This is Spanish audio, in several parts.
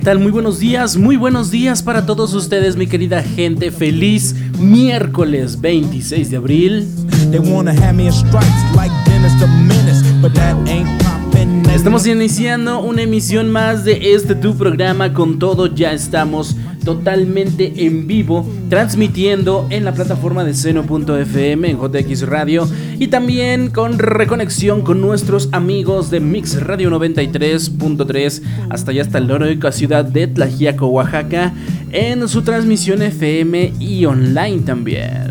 ¿Qué tal? Muy buenos días, muy buenos días para todos ustedes, mi querida gente. Feliz miércoles 26 de abril. Estamos iniciando una emisión más de este tu programa con todo. Ya estamos totalmente en vivo, transmitiendo en la plataforma de seno.fm en JX Radio y también con reconexión con nuestros amigos de Mix Radio 93.3 hasta allá hasta la heroica ciudad de Tlajiaco, Oaxaca, en su transmisión FM y online también.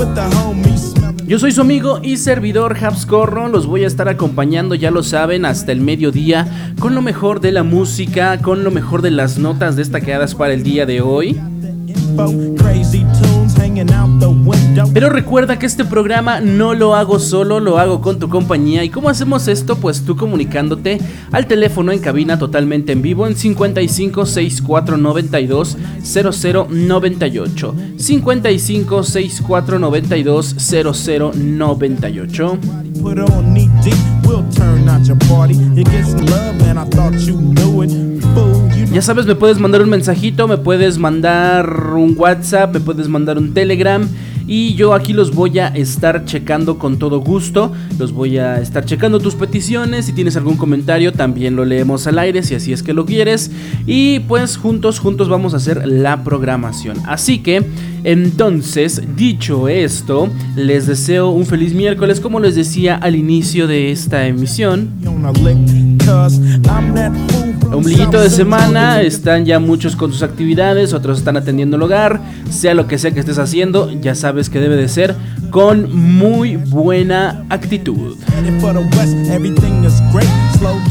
With the homies. Yo soy su amigo y servidor Habscorro, los voy a estar acompañando, ya lo saben, hasta el mediodía con lo mejor de la música, con lo mejor de las notas destacadas para el día de hoy. Pero recuerda que este programa no lo hago solo, lo hago con tu compañía. ¿Y cómo hacemos esto? Pues tú comunicándote al teléfono en cabina totalmente en vivo en 55 64 92 00 98. 55 64 92 00 98. Ya sabes, me puedes mandar un mensajito, me puedes mandar un WhatsApp, me puedes mandar un Telegram. Y yo aquí los voy a estar checando con todo gusto. Los voy a estar checando tus peticiones. Si tienes algún comentario, también lo leemos al aire, si así es que lo quieres. Y pues juntos, juntos vamos a hacer la programación. Así que, entonces, dicho esto, les deseo un feliz miércoles, como les decía al inicio de esta emisión. Ombliguito de semana, están ya muchos con sus actividades, otros están atendiendo el hogar, sea lo que sea que estés haciendo, ya sabes que debe de ser con muy buena actitud.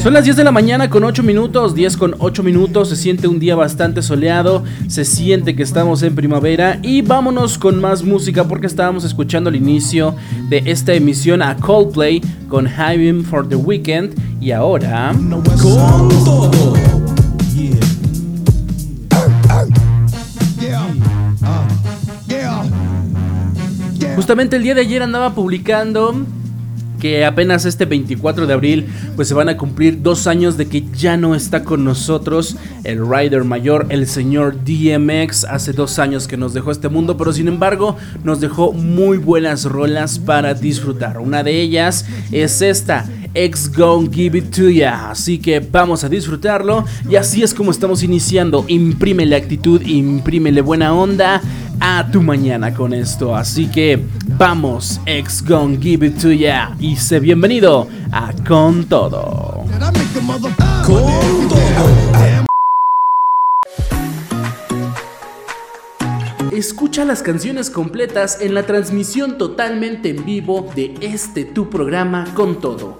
Son las 10 de la mañana con 8 minutos, 10 con 8 minutos, se siente un día bastante soleado, se siente que estamos en primavera y vámonos con más música porque estábamos escuchando al inicio de esta emisión a Coldplay con Having for the Weekend y ahora... Justamente el día de ayer andaba publicando que apenas este 24 de abril pues se van a cumplir dos años de que ya no está con nosotros el rider mayor, el señor DMX, hace dos años que nos dejó este mundo, pero sin embargo nos dejó muy buenas rolas para disfrutar. Una de ellas es esta, X Gon Give It To Ya, así que vamos a disfrutarlo y así es como estamos iniciando, imprímele actitud, imprímele buena onda a tu mañana con esto. Así que vamos, ex Gone Give It To Ya. Y sé bienvenido a Con Todo. Con todo. Escucha las canciones completas en la transmisión totalmente en vivo de este tu programa Con Todo.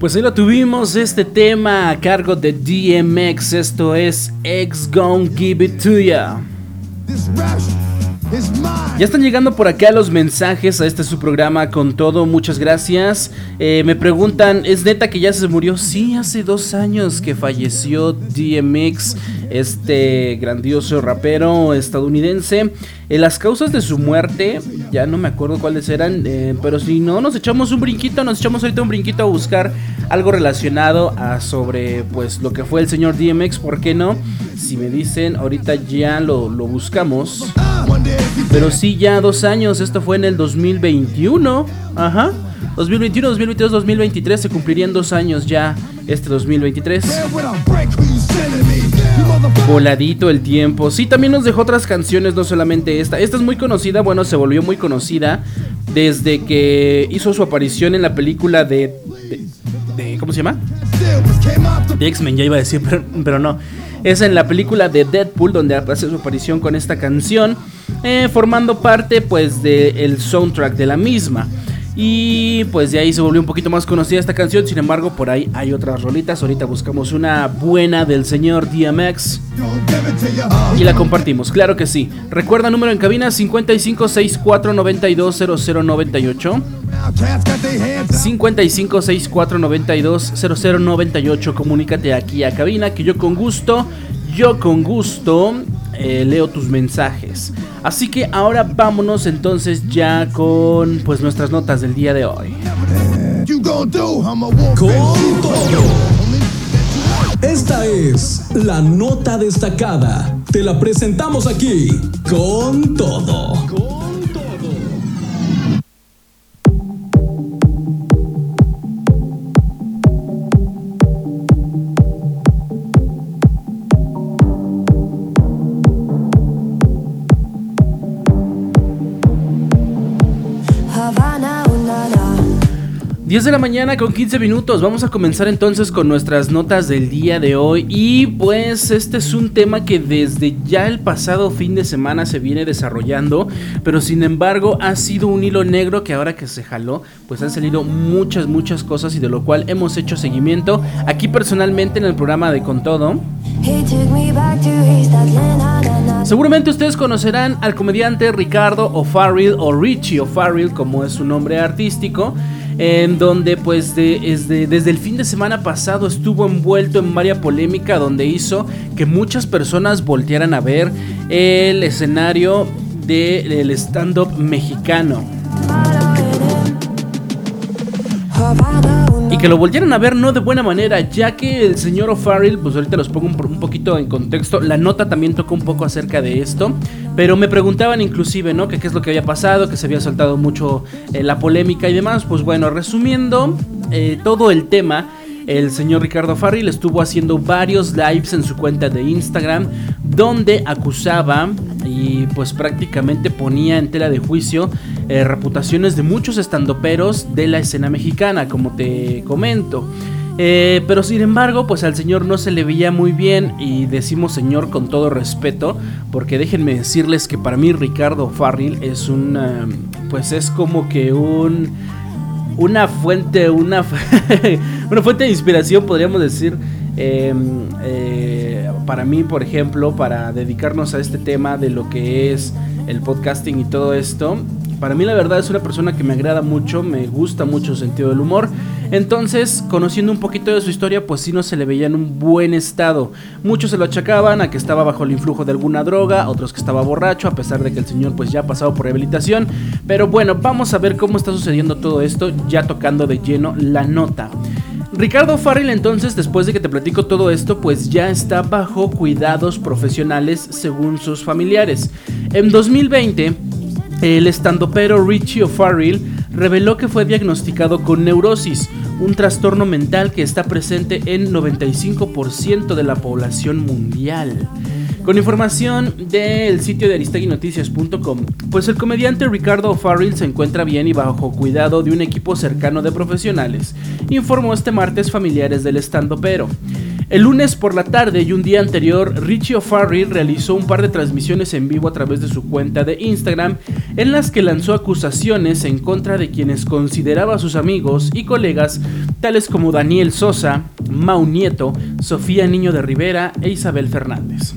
Pues ahí lo tuvimos, este tema a cargo de DMX. Esto es X Gonna Give It To Ya. Ya están llegando por acá los mensajes a este su programa con todo, muchas gracias. Eh, me preguntan, ¿es neta que ya se murió? Sí, hace dos años que falleció DMX, este grandioso rapero estadounidense. Eh, las causas de su muerte, ya no me acuerdo cuáles eran, eh, pero si no, nos echamos un brinquito, nos echamos ahorita un brinquito a buscar algo relacionado a sobre pues lo que fue el señor DMX, ¿por qué no? Si me dicen, ahorita ya lo, lo buscamos. Pero sí, ya dos años, esto fue en el 2021. Ajá. 2021, 2022, 2023 se cumplirían dos años ya este 2023. Voladito el tiempo. Sí, también nos dejó otras canciones, no solamente esta. Esta es muy conocida, bueno, se volvió muy conocida desde que hizo su aparición en la película de... ¿Cómo se llama? De X-Men, ya iba a decir, pero, no. Es en la película de Deadpool donde hace su aparición con esta canción, eh, formando parte pues del soundtrack de la misma. Y pues de ahí se volvió un poquito más conocida esta canción. Sin embargo, por ahí hay otras rolitas. Ahorita buscamos una buena del señor DMX. Y la compartimos, claro que sí. Recuerda número en cabina 5564920098. 5564920098. Comunícate aquí a cabina que yo con gusto, yo con gusto eh, leo tus mensajes. Así que ahora vámonos entonces ya con pues nuestras notas del día de hoy. Con todo. Esta es la nota destacada. Te la presentamos aquí con todo. 10 de la mañana con 15 minutos. Vamos a comenzar entonces con nuestras notas del día de hoy. Y pues este es un tema que desde ya el pasado fin de semana se viene desarrollando. Pero sin embargo ha sido un hilo negro que ahora que se jaló, pues han salido muchas, muchas cosas y de lo cual hemos hecho seguimiento aquí personalmente en el programa de Con Todo. Seguramente ustedes conocerán al comediante Ricardo O'Farrill o Richie O'Farrill como es su nombre artístico en donde pues desde, desde el fin de semana pasado estuvo envuelto en varias polémica donde hizo que muchas personas voltearan a ver el escenario del stand-up mexicano que lo volvieran a ver no de buena manera, ya que el señor O'Farrell, pues ahorita los pongo un, poquito en contexto, la nota también tocó un poco acerca de esto, pero me preguntaban inclusive, ¿no? Que qué es lo que había pasado, que se había soltado mucho eh, la polémica y demás, pues bueno, resumiendo eh, todo el tema, el señor Ricardo Farrell estuvo haciendo varios lives en su cuenta de Instagram donde acusaba y pues prácticamente ponía en tela de juicio eh, reputaciones de muchos estandoperos de la escena mexicana, como te comento. Eh, pero sin embargo, pues al señor no se le veía muy bien y decimos señor con todo respeto, porque déjenme decirles que para mí Ricardo Farrell es un, pues es como que un una fuente, una, una fuente de inspiración, podríamos decir, em, eh, para mí, por ejemplo, para dedicarnos a este tema de lo que es el podcasting y todo esto. Para mí la verdad es una persona que me agrada mucho, me gusta mucho su sentido del humor. Entonces, conociendo un poquito de su historia, pues sí no se le veía en un buen estado. Muchos se lo achacaban a que estaba bajo el influjo de alguna droga, otros que estaba borracho, a pesar de que el señor pues ya ha pasado por rehabilitación. Pero bueno, vamos a ver cómo está sucediendo todo esto, ya tocando de lleno la nota. Ricardo Farrell entonces, después de que te platico todo esto, pues ya está bajo cuidados profesionales según sus familiares. En 2020, el estandopero Richie O'Farrell reveló que fue diagnosticado con neurosis, un trastorno mental que está presente en 95% de la población mundial. Con información del sitio de aristeguinoticias.com, pues el comediante Ricardo O'Farrell se encuentra bien y bajo cuidado de un equipo cercano de profesionales, informó este martes familiares del estandopero. El lunes por la tarde y un día anterior, Richie O'Farrill realizó un par de transmisiones en vivo a través de su cuenta de Instagram en las que lanzó acusaciones en contra de quienes consideraba sus amigos y colegas, tales como Daniel Sosa, Mau Nieto, Sofía Niño de Rivera e Isabel Fernández.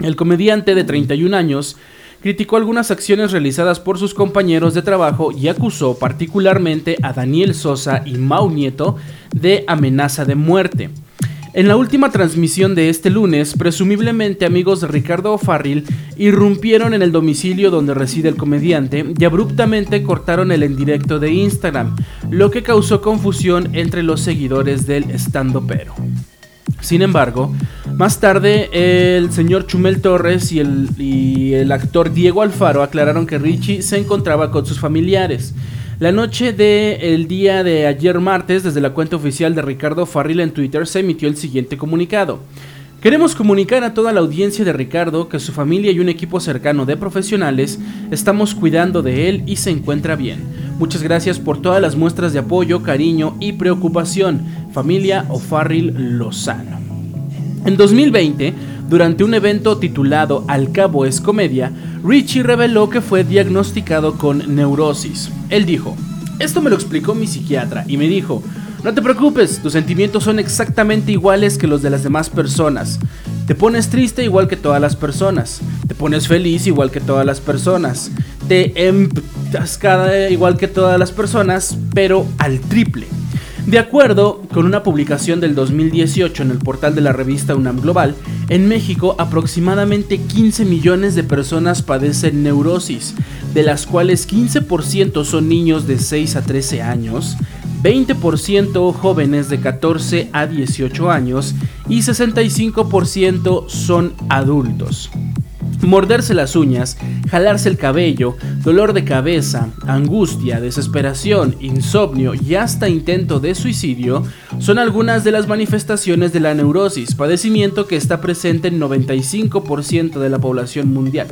El comediante de 31 años criticó algunas acciones realizadas por sus compañeros de trabajo y acusó particularmente a Daniel Sosa y Mau Nieto de amenaza de muerte. En la última transmisión de este lunes, presumiblemente amigos de Ricardo O'Farrill irrumpieron en el domicilio donde reside el comediante y abruptamente cortaron el en directo de Instagram, lo que causó confusión entre los seguidores del estando-pero. Sin embargo, más tarde el señor Chumel Torres y el, actor Diego Alfaro aclararon que Richie se encontraba con sus familiares. La noche del día de ayer martes, desde la cuenta oficial de Ricardo Farril en Twitter, se emitió el siguiente comunicado. Queremos comunicar a toda la audiencia de Ricardo que su familia y un equipo cercano de profesionales estamos cuidando de él y se encuentra bien. Muchas gracias por todas las muestras de apoyo, cariño y preocupación. Familia O'Farrill Lozano. En 2020, durante un evento titulado Al cabo es comedia, Richie reveló que fue diagnosticado con neurosis. Él dijo, esto me lo explicó mi psiquiatra y me dijo, no te preocupes, tus sentimientos son exactamente iguales que los de las demás personas. Te pones triste igual que todas las personas. Te pones feliz igual que todas las personas. Te emtascada igual que todas las personas, pero al triple. De acuerdo con una publicación del 2018 en el portal de la revista UNAM Global, en México aproximadamente 15 millones de personas padecen neurosis, de las cuales 15% son niños de 6 a 13 años, 20% jóvenes de 14 a 18 años y 65% son adultos. Morderse las uñas, jalarse el cabello, dolor de cabeza, angustia, desesperación, insomnio y hasta intento de suicidio son algunas de las manifestaciones de la neurosis, padecimiento que está presente en 95% de la población mundial.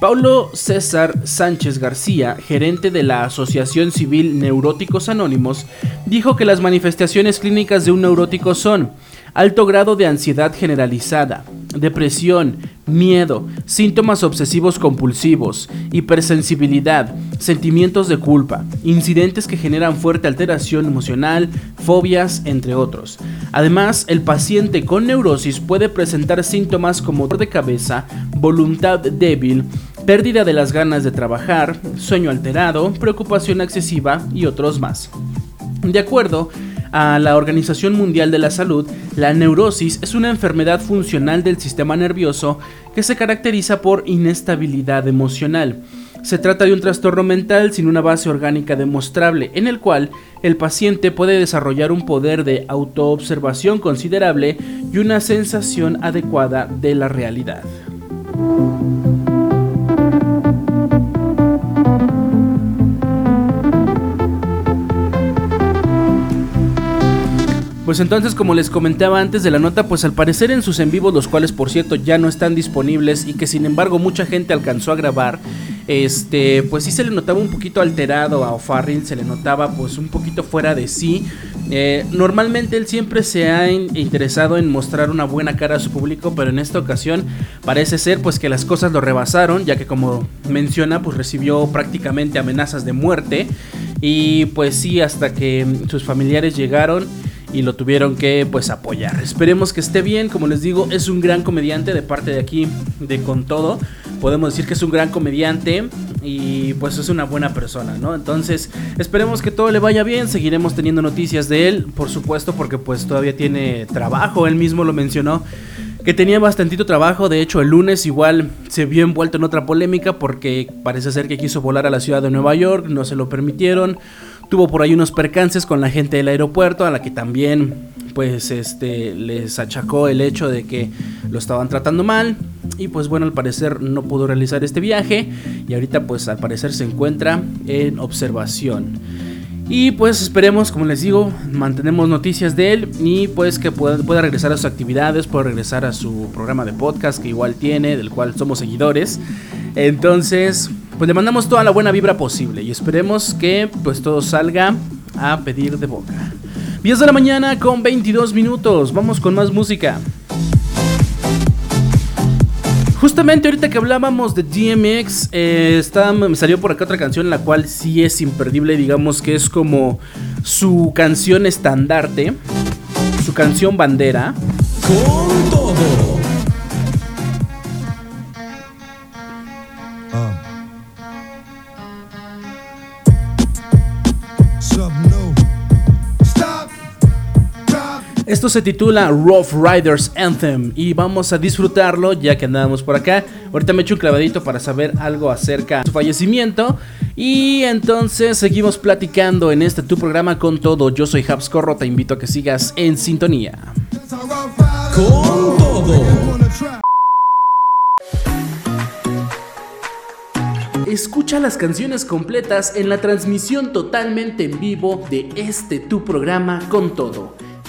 Paulo César Sánchez García, gerente de la Asociación Civil Neuróticos Anónimos, dijo que las manifestaciones clínicas de un neurótico son alto grado de ansiedad generalizada, depresión, miedo, síntomas obsesivos compulsivos, hipersensibilidad, sentimientos de culpa, incidentes que generan fuerte alteración emocional, fobias, entre otros. Además, el paciente con neurosis puede presentar síntomas como dolor de cabeza, voluntad débil, pérdida de las ganas de trabajar, sueño alterado, preocupación excesiva y otros más. De acuerdo a la Organización Mundial de la Salud, la neurosis es una enfermedad funcional del sistema nervioso que se caracteriza por inestabilidad emocional. Se trata de un trastorno mental sin una base orgánica demostrable, en el cual el paciente puede desarrollar un poder de autoobservación considerable y una sensación adecuada de la realidad. Pues entonces, como les comentaba antes de la nota, pues al parecer en sus en vivos, los cuales por cierto ya no están disponibles y que sin embargo mucha gente alcanzó a grabar, este, pues sí se le notaba un poquito alterado a O'Farrill, se le notaba pues un poquito fuera de sí. Eh, normalmente él siempre se ha interesado en mostrar una buena cara a su público, pero en esta ocasión parece ser pues que las cosas lo rebasaron, ya que como menciona, pues recibió prácticamente amenazas de muerte y pues sí, hasta que sus familiares llegaron y lo tuvieron que pues apoyar. Esperemos que esté bien, como les digo, es un gran comediante de parte de aquí de Con Todo. Podemos decir que es un gran comediante y pues es una buena persona, ¿no? Entonces, esperemos que todo le vaya bien, seguiremos teniendo noticias de él, por supuesto, porque pues todavía tiene trabajo, él mismo lo mencionó que tenía bastantito trabajo. De hecho, el lunes igual se vio envuelto en otra polémica porque parece ser que quiso volar a la ciudad de Nueva York, no se lo permitieron. Tuvo por ahí unos percances con la gente del aeropuerto, a la que también pues este les achacó el hecho de que lo estaban tratando mal y pues bueno, al parecer no pudo realizar este viaje y ahorita pues al parecer se encuentra en observación. Y pues esperemos, como les digo, mantenemos noticias de él y pues que pueda, pueda, regresar a sus actividades, pueda regresar a su programa de podcast que igual tiene, del cual somos seguidores. Entonces, pues le mandamos toda la buena vibra posible y esperemos que pues todo salga a pedir de boca. 10 de la mañana con 22 minutos. Vamos con más música. Justamente ahorita que hablábamos de DMX, eh, me salió por acá otra canción la cual sí es imperdible, digamos que es como su canción estandarte, su canción bandera. Con Esto se titula Rough Riders Anthem y vamos a disfrutarlo ya que andamos por acá. Ahorita me echo un clavadito para saber algo acerca de su fallecimiento. Y entonces seguimos platicando en este tu programa con todo. Yo soy Habs Corro, te invito a que sigas en sintonía. Con todo. Escucha las canciones completas en la transmisión totalmente en vivo de este tu programa con todo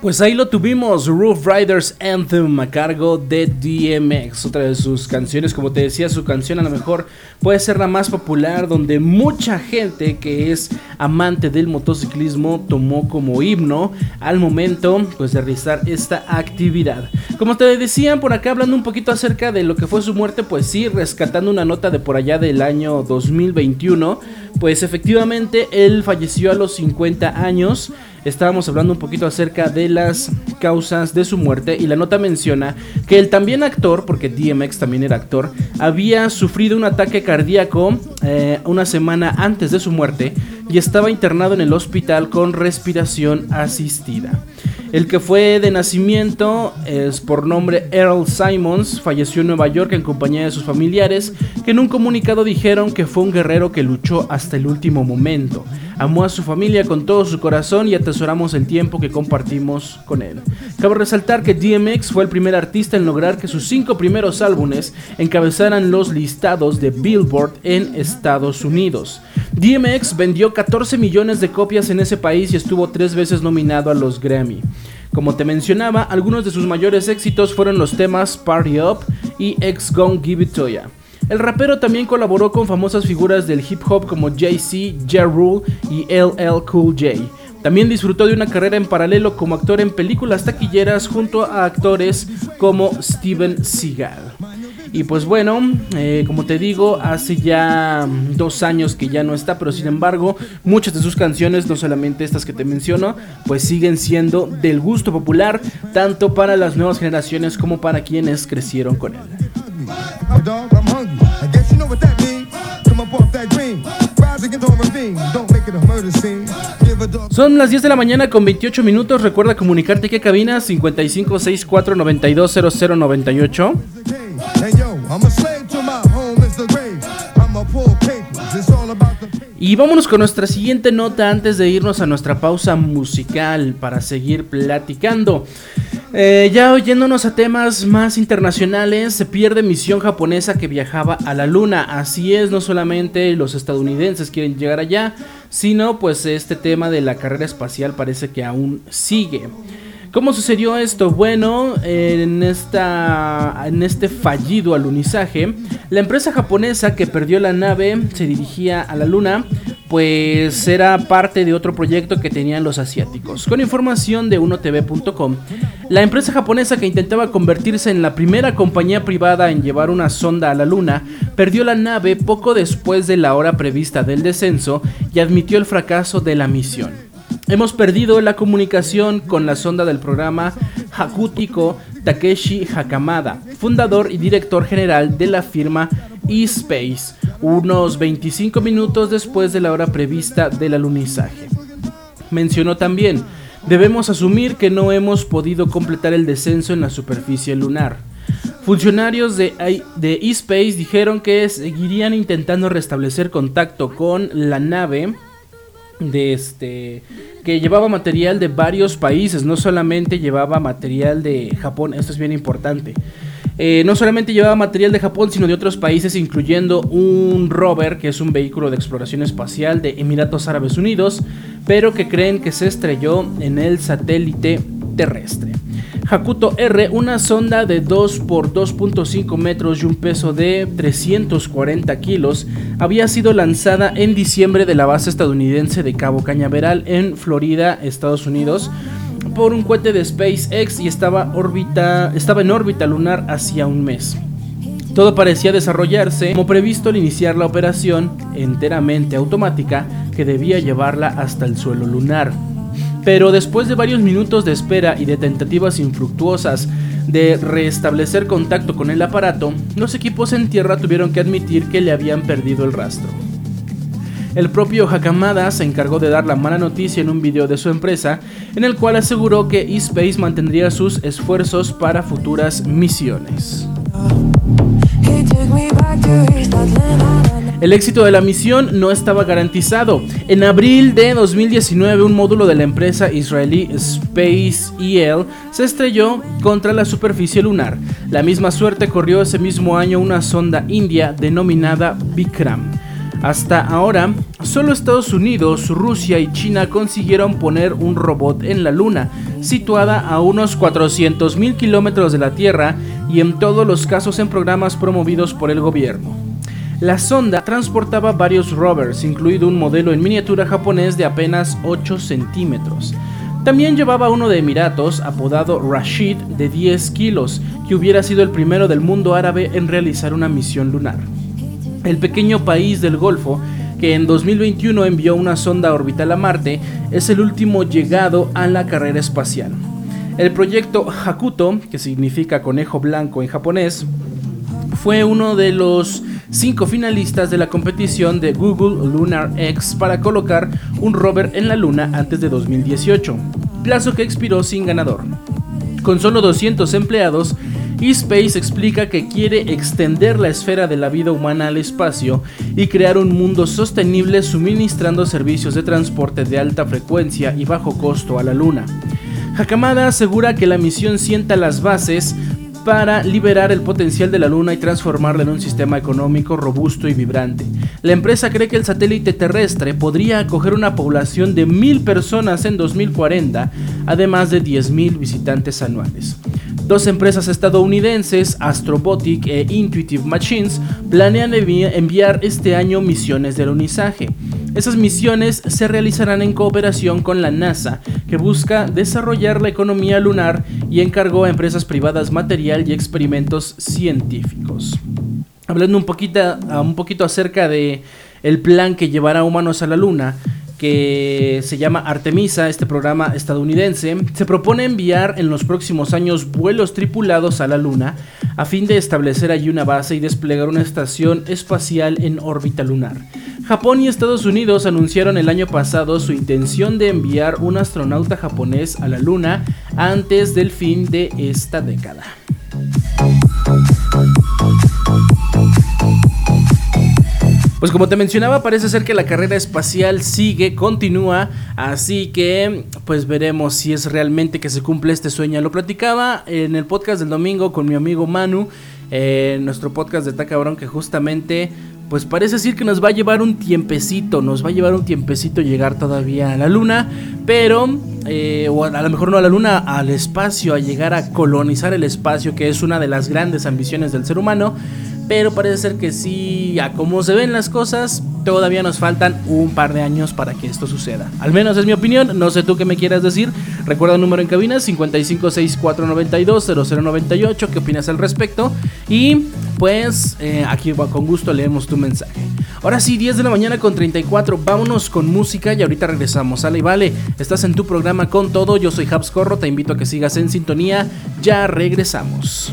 Pues ahí lo tuvimos, Roof Riders Anthem a cargo de DMX, otra de sus canciones, como te decía, su canción a lo mejor puede ser la más popular, donde mucha gente que es amante del motociclismo tomó como himno al momento pues, de realizar esta actividad. Como te decían por acá, hablando un poquito acerca de lo que fue su muerte, pues sí, rescatando una nota de por allá del año 2021, pues efectivamente él falleció a los 50 años estábamos hablando un poquito acerca de las causas de su muerte y la nota menciona que el también actor, porque DMX también era actor, había sufrido un ataque cardíaco eh, una semana antes de su muerte y estaba internado en el hospital con respiración asistida. El que fue de nacimiento es por nombre Earl Simons, falleció en Nueva York en compañía de sus familiares, que en un comunicado dijeron que fue un guerrero que luchó hasta el último momento. Amó a su familia con todo su corazón y atesoramos el tiempo que compartimos con él. Cabe resaltar que DMX fue el primer artista en lograr que sus cinco primeros álbumes encabezaran los listados de Billboard en Estados Unidos. DMX vendió 14 millones de copias en ese país y estuvo tres veces nominado a los Grammy. Como te mencionaba, algunos de sus mayores éxitos fueron los temas Party Up y X Gone Give It To Ya. El rapero también colaboró con famosas figuras del hip hop como Jay-Z, Ja Rule y LL Cool J. También disfrutó de una carrera en paralelo como actor en películas taquilleras junto a actores como Steven Seagal. Y pues bueno, eh, como te digo, hace ya dos años que ya no está, pero sin embargo, muchas de sus canciones, no solamente estas que te menciono, pues siguen siendo del gusto popular, tanto para las nuevas generaciones como para quienes crecieron con él. Son las 10 de la mañana con 28 minutos. Recuerda comunicarte que cabina 5564920098. Y vámonos con nuestra siguiente nota antes de irnos a nuestra pausa musical para seguir platicando. Eh, ya oyéndonos a temas más internacionales, se pierde misión japonesa que viajaba a la luna. Así es, no solamente los estadounidenses quieren llegar allá, sino pues este tema de la carrera espacial parece que aún sigue. ¿Cómo sucedió esto? Bueno, en, esta, en este fallido alunizaje, la empresa japonesa que perdió la nave se dirigía a la luna, pues era parte de otro proyecto que tenían los asiáticos. Con información de unotv.com, la empresa japonesa que intentaba convertirse en la primera compañía privada en llevar una sonda a la luna, perdió la nave poco después de la hora prevista del descenso y admitió el fracaso de la misión. Hemos perdido la comunicación con la sonda del programa Hakutiko Takeshi Hakamada, fundador y director general de la firma eSpace, unos 25 minutos después de la hora prevista del alunizaje. Mencionó también, debemos asumir que no hemos podido completar el descenso en la superficie lunar. Funcionarios de, de eSpace dijeron que seguirían intentando restablecer contacto con la nave de este que llevaba material de varios países, no solamente llevaba material de Japón, esto es bien importante. Eh, no solamente llevaba material de Japón, sino de otros países, incluyendo un rover, que es un vehículo de exploración espacial de Emiratos Árabes Unidos, pero que creen que se estrelló en el satélite terrestre. Hakuto R, una sonda de 2 por 2.5 metros y un peso de 340 kilos, había sido lanzada en diciembre de la base estadounidense de Cabo Cañaveral en Florida, Estados Unidos, por un cohete de SpaceX y estaba, estaba en órbita lunar hacía un mes. Todo parecía desarrollarse como previsto al iniciar la operación enteramente automática que debía llevarla hasta el suelo lunar. Pero después de varios minutos de espera y de tentativas infructuosas de restablecer contacto con el aparato, los equipos en tierra tuvieron que admitir que le habían perdido el rastro. El propio Hakamada se encargó de dar la mala noticia en un video de su empresa, en el cual aseguró que eSpace mantendría sus esfuerzos para futuras misiones. El éxito de la misión no estaba garantizado. En abril de 2019, un módulo de la empresa israelí Space EL se estrelló contra la superficie lunar. La misma suerte corrió ese mismo año una sonda india denominada Vikram. Hasta ahora, solo Estados Unidos, Rusia y China consiguieron poner un robot en la Luna, situada a unos 400.000 kilómetros de la Tierra y en todos los casos en programas promovidos por el gobierno. La sonda transportaba varios rovers, incluido un modelo en miniatura japonés de apenas 8 centímetros. También llevaba uno de Emiratos, apodado Rashid, de 10 kilos, que hubiera sido el primero del mundo árabe en realizar una misión lunar. El pequeño país del Golfo, que en 2021 envió una sonda orbital a Marte, es el último llegado a la carrera espacial. El proyecto Hakuto, que significa conejo blanco en japonés, fue uno de los cinco finalistas de la competición de Google Lunar X para colocar un rover en la Luna antes de 2018, plazo que expiró sin ganador. Con solo 200 empleados, eSpace explica que quiere extender la esfera de la vida humana al espacio y crear un mundo sostenible suministrando servicios de transporte de alta frecuencia y bajo costo a la Luna. Hakamada asegura que la misión sienta las bases para liberar el potencial de la Luna y transformarla en un sistema económico robusto y vibrante. La empresa cree que el satélite terrestre podría acoger una población de mil personas en 2040, además de 10.000 visitantes anuales. Dos empresas estadounidenses, Astrobotic e Intuitive Machines, planean enviar este año misiones de alunizaje. Esas misiones se realizarán en cooperación con la NASA, que busca desarrollar la economía lunar y encargó a empresas privadas material y experimentos científicos. Hablando un poquito, un poquito acerca de el plan que llevará humanos a la luna, que se llama Artemisa, este programa estadounidense, se propone enviar en los próximos años vuelos tripulados a la Luna a fin de establecer allí una base y desplegar una estación espacial en órbita lunar. Japón y Estados Unidos anunciaron el año pasado su intención de enviar un astronauta japonés a la Luna antes del fin de esta década. Pues como te mencionaba, parece ser que la carrera espacial sigue, continúa, así que pues veremos si es realmente que se cumple este sueño. Lo platicaba en el podcast del domingo con mi amigo Manu, en nuestro podcast de Tacabrón, que justamente pues parece decir que nos va a llevar un tiempecito, nos va a llevar un tiempecito llegar todavía a la luna, pero, eh, o a lo mejor no a la luna, al espacio, a llegar a colonizar el espacio, que es una de las grandes ambiciones del ser humano pero parece ser que sí, a como se ven las cosas, todavía nos faltan un par de años para que esto suceda. Al menos es mi opinión, no sé tú qué me quieras decir. Recuerda el número en cabina 5564920098, ¿qué opinas al respecto? Y pues eh, aquí con gusto leemos tu mensaje. Ahora sí, 10 de la mañana con 34, vámonos con música y ahorita regresamos. Sale y vale, estás en tu programa con todo, yo soy Habs Corro, te invito a que sigas en sintonía, ya regresamos.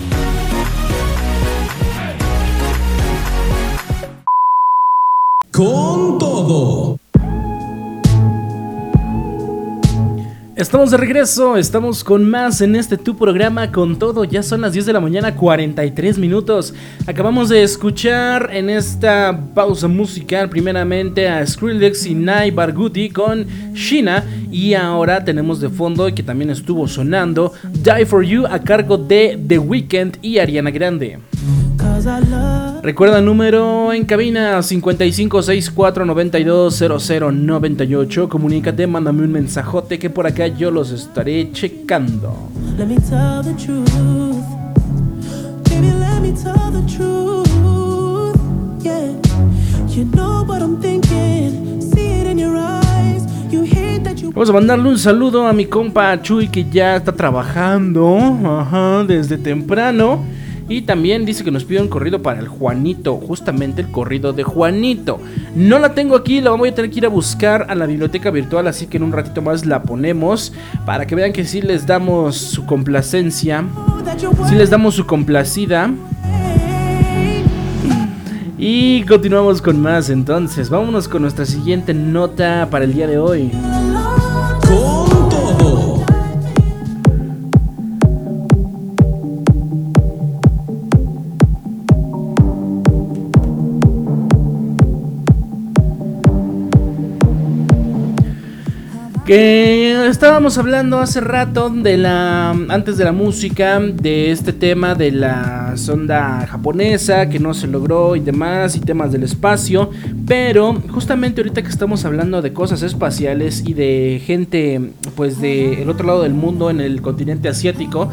Con todo. Estamos de regreso, estamos con más en este tu programa con todo. Ya son las 10 de la mañana, 43 minutos. Acabamos de escuchar en esta pausa musical primeramente a Skrillex y Nai Barghouti con Shina y ahora tenemos de fondo que también estuvo sonando Die for You a cargo de The Weeknd y Ariana Grande. Recuerda el número en cabina 5564920098. Comunícate, mándame un mensajote que por acá yo los estaré checando. Let me tell the truth. Baby, let me tell the truth. Yeah. You know what I'm thinking. See it in your eyes. You hate that you Vamos a mandarle un saludo a mi compa Chuy que ya está trabajando ajá, desde temprano. Y también dice que nos pide un corrido para el Juanito, justamente el corrido de Juanito. No la tengo aquí, la voy a tener que ir a buscar a la biblioteca virtual, así que en un ratito más la ponemos para que vean que sí les damos su complacencia, sí les damos su complacida. Y continuamos con más entonces, vámonos con nuestra siguiente nota para el día de hoy. Que estábamos hablando hace rato de la. antes de la música, de este tema de la sonda japonesa que no se logró y demás, y temas del espacio. Pero justamente ahorita que estamos hablando de cosas espaciales y de gente, pues del otro lado del mundo, en el continente asiático,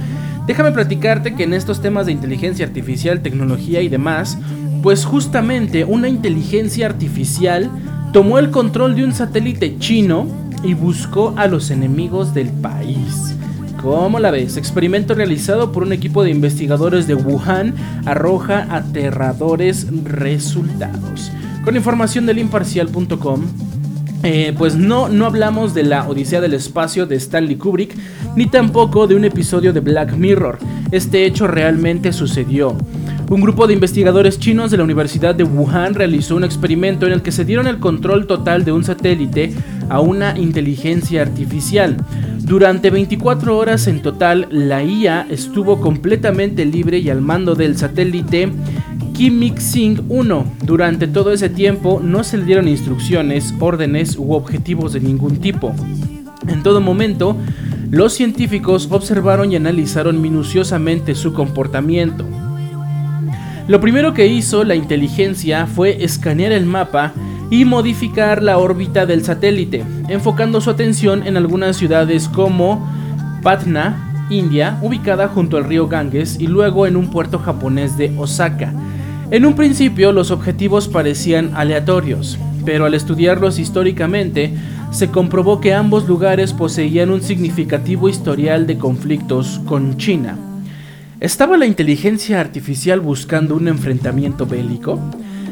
déjame platicarte que en estos temas de inteligencia artificial, tecnología y demás, pues justamente una inteligencia artificial tomó el control de un satélite chino y buscó a los enemigos del país. ¿Cómo la ves? Experimento realizado por un equipo de investigadores de Wuhan arroja aterradores resultados. Con información del imparcial.com, eh, pues no, no hablamos de la Odisea del Espacio de Stanley Kubrick, ni tampoco de un episodio de Black Mirror. Este hecho realmente sucedió. Un grupo de investigadores chinos de la Universidad de Wuhan realizó un experimento en el que se dieron el control total de un satélite a una inteligencia artificial. Durante 24 horas en total, la IA estuvo completamente libre y al mando del satélite Kimixing 1. Durante todo ese tiempo no se le dieron instrucciones, órdenes u objetivos de ningún tipo. En todo momento, los científicos observaron y analizaron minuciosamente su comportamiento. Lo primero que hizo la inteligencia fue escanear el mapa y modificar la órbita del satélite, enfocando su atención en algunas ciudades como Patna, India, ubicada junto al río Ganges, y luego en un puerto japonés de Osaka. En un principio los objetivos parecían aleatorios, pero al estudiarlos históricamente se comprobó que ambos lugares poseían un significativo historial de conflictos con China. ¿Estaba la inteligencia artificial buscando un enfrentamiento bélico?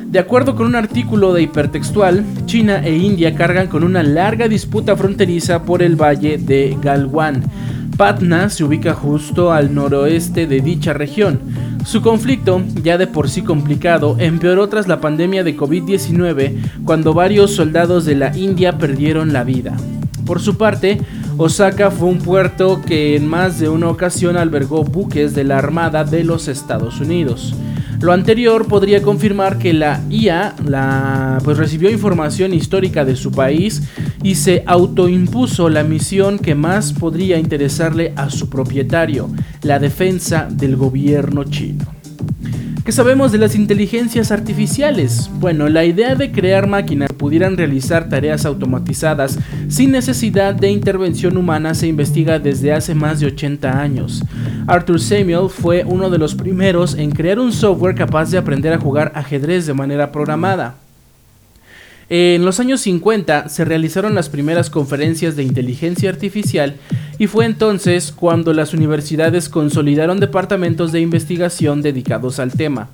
De acuerdo con un artículo de hipertextual, China e India cargan con una larga disputa fronteriza por el valle de Galwan. Patna se ubica justo al noroeste de dicha región. Su conflicto, ya de por sí complicado, empeoró tras la pandemia de COVID-19, cuando varios soldados de la India perdieron la vida. Por su parte, Osaka fue un puerto que en más de una ocasión albergó buques de la Armada de los Estados Unidos. Lo anterior podría confirmar que la IA la, pues recibió información histórica de su país y se autoimpuso la misión que más podría interesarle a su propietario, la defensa del gobierno chino. ¿Qué sabemos de las inteligencias artificiales? Bueno, la idea de crear máquinas que pudieran realizar tareas automatizadas sin necesidad de intervención humana se investiga desde hace más de 80 años. Arthur Samuel fue uno de los primeros en crear un software capaz de aprender a jugar ajedrez de manera programada. En los años 50 se realizaron las primeras conferencias de inteligencia artificial y fue entonces cuando las universidades consolidaron departamentos de investigación dedicados al tema.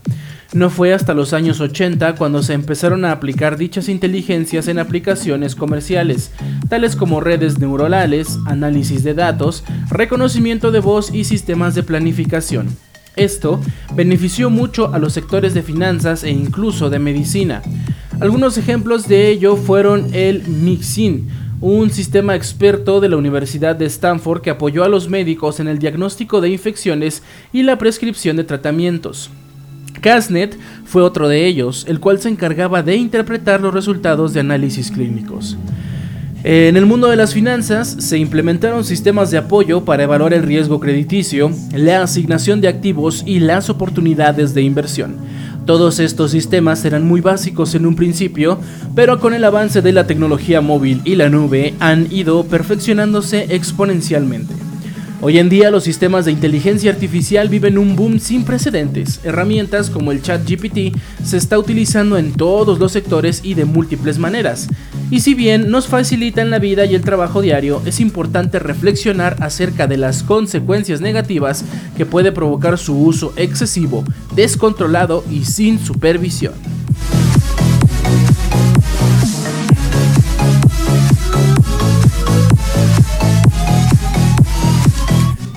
No fue hasta los años 80 cuando se empezaron a aplicar dichas inteligencias en aplicaciones comerciales, tales como redes neuronales, análisis de datos, reconocimiento de voz y sistemas de planificación. Esto benefició mucho a los sectores de finanzas e incluso de medicina. Algunos ejemplos de ello fueron el MIXIN, un sistema experto de la Universidad de Stanford que apoyó a los médicos en el diagnóstico de infecciones y la prescripción de tratamientos. Casnet fue otro de ellos, el cual se encargaba de interpretar los resultados de análisis clínicos. En el mundo de las finanzas se implementaron sistemas de apoyo para evaluar el riesgo crediticio, la asignación de activos y las oportunidades de inversión. Todos estos sistemas eran muy básicos en un principio, pero con el avance de la tecnología móvil y la nube han ido perfeccionándose exponencialmente. Hoy en día los sistemas de inteligencia artificial viven un boom sin precedentes. Herramientas como el chat GPT se está utilizando en todos los sectores y de múltiples maneras. Y si bien nos facilitan la vida y el trabajo diario, es importante reflexionar acerca de las consecuencias negativas que puede provocar su uso excesivo, descontrolado y sin supervisión.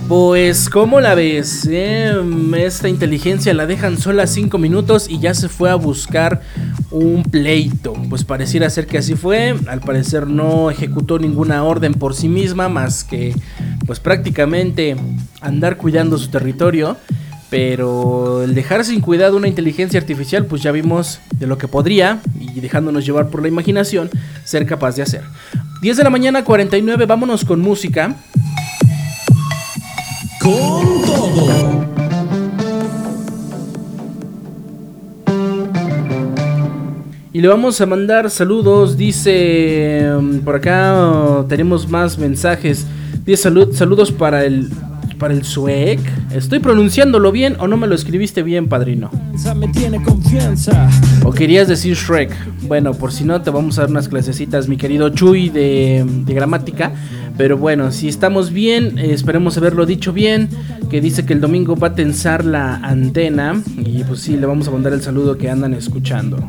Pues, ¿cómo la ves? Em, esta inteligencia la dejan sola 5 minutos y ya se fue a buscar un pleito. Pues pareciera ser que así fue. Al parecer no ejecutó ninguna orden por sí misma más que, pues prácticamente andar cuidando su territorio. Pero el dejar sin cuidado una inteligencia artificial, pues ya vimos de lo que podría, y dejándonos llevar por la imaginación, ser capaz de hacer. 10 de la mañana, 49, vámonos con música con todo. Y le vamos a mandar saludos, dice mm, por acá tenemos más mensajes. Dice salud, saludos para el para el suec. ¿Estoy pronunciándolo bien o no me lo escribiste bien, padrino? ¿O querías decir Shrek? Bueno, por si no, te vamos a dar unas clasecitas, mi querido Chuy, de, de gramática. Pero bueno, si estamos bien, esperemos haberlo dicho bien. Que dice que el domingo va a tensar la antena. Y pues sí, le vamos a mandar el saludo que andan escuchando.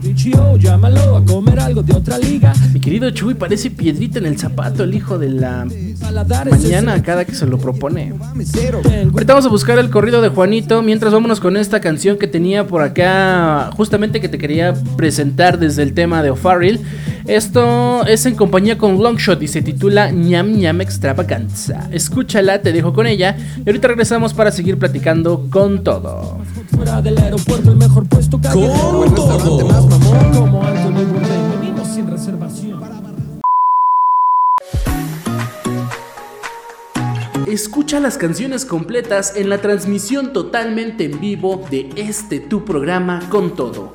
Mi querido Chuy parece piedrita en el zapato, el hijo de la mañana, cada que se lo propone. Ahorita vamos a buscar el corrido de Juanito. Mientras vámonos con esta canción que tenía por acá, justamente que te quería presentar desde el tema de O'Farrill. Esto es en compañía con Longshot y se titula ñam ñam extravaganza. Escúchala, te dejo con ella y ahorita regresamos para seguir platicando con todo. Fuera del aeropuerto, el mejor puesto Con todo. Más como Anthony venimos sin reservación. Escucha las canciones completas en la transmisión totalmente en vivo de este tu programa con todo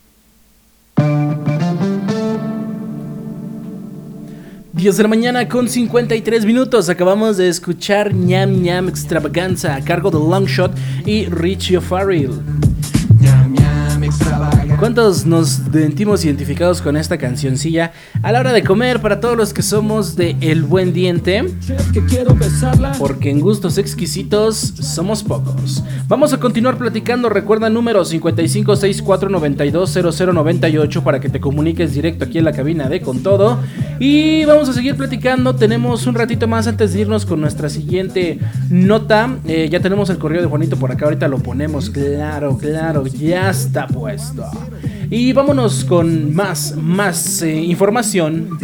10 de la mañana con 53 minutos. Acabamos de escuchar ñam ñam extravaganza a cargo de Longshot y Richie O'Farrell. ¿Cuántos nos sentimos identificados con esta cancioncilla a la hora de comer para todos los que somos de El Buen Diente? Porque en gustos exquisitos somos pocos. Vamos a continuar platicando. Recuerda número 5564920098 para que te comuniques directo aquí en la cabina de Con Todo. Y vamos a seguir platicando. Tenemos un ratito más antes de irnos con nuestra siguiente nota. Eh, ya tenemos el correo de Juanito por acá. Ahorita lo ponemos. Claro, claro. Ya está puesto. Y vámonos con más, más eh, información.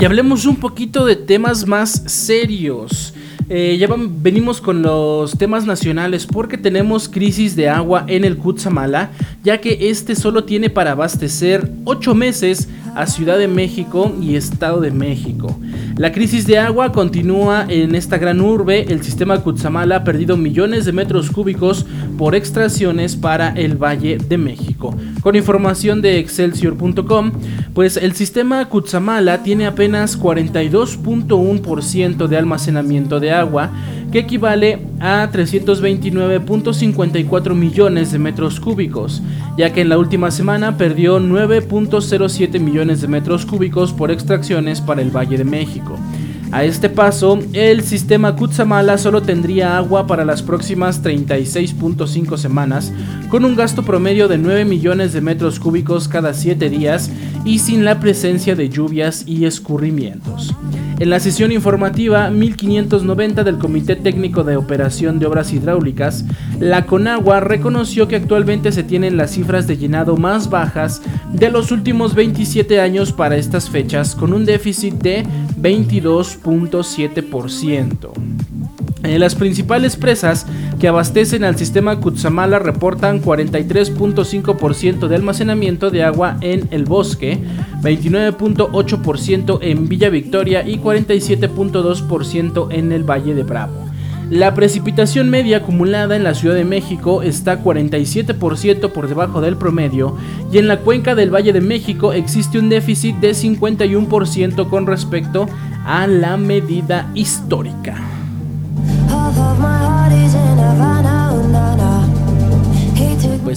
Y hablemos un poquito de temas más serios. Eh, ya venimos con los temas nacionales porque tenemos crisis de agua en el Cutzamala, ya que este solo tiene para abastecer 8 meses a Ciudad de México y Estado de México. La crisis de agua continúa en esta gran urbe. El sistema Cutzamala ha perdido millones de metros cúbicos por extracciones para el Valle de México. Con información de excelsior.com, pues el sistema Cutzamala tiene apenas 42.1% de almacenamiento de agua, que equivale a 329.54 millones de metros cúbicos, ya que en la última semana perdió 9.07 millones de metros cúbicos por extracciones para el Valle de México. A este paso, el sistema Kutsamala solo tendría agua para las próximas 36.5 semanas, con un gasto promedio de 9 millones de metros cúbicos cada 7 días y sin la presencia de lluvias y escurrimientos. En la sesión informativa 1590 del Comité Técnico de Operación de Obras Hidráulicas, la Conagua reconoció que actualmente se tienen las cifras de llenado más bajas de los últimos 27 años para estas fechas, con un déficit de 22.7%. Las principales presas que abastecen al sistema Kutsamala reportan 43.5% de almacenamiento de agua en el bosque, 29.8% en Villa Victoria y 47.2% en el Valle de Bravo. La precipitación media acumulada en la Ciudad de México está 47% por debajo del promedio y en la cuenca del Valle de México existe un déficit de 51% con respecto a la medida histórica.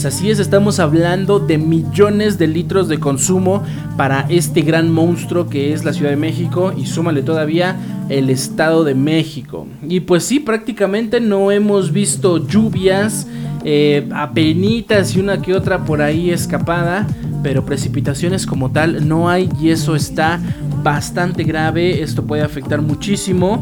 Pues así es, estamos hablando de millones de litros de consumo para este gran monstruo que es la Ciudad de México y súmale todavía el Estado de México. Y pues sí, prácticamente no hemos visto lluvias, eh, apenitas y una que otra por ahí escapada, pero precipitaciones como tal no hay y eso está bastante grave, esto puede afectar muchísimo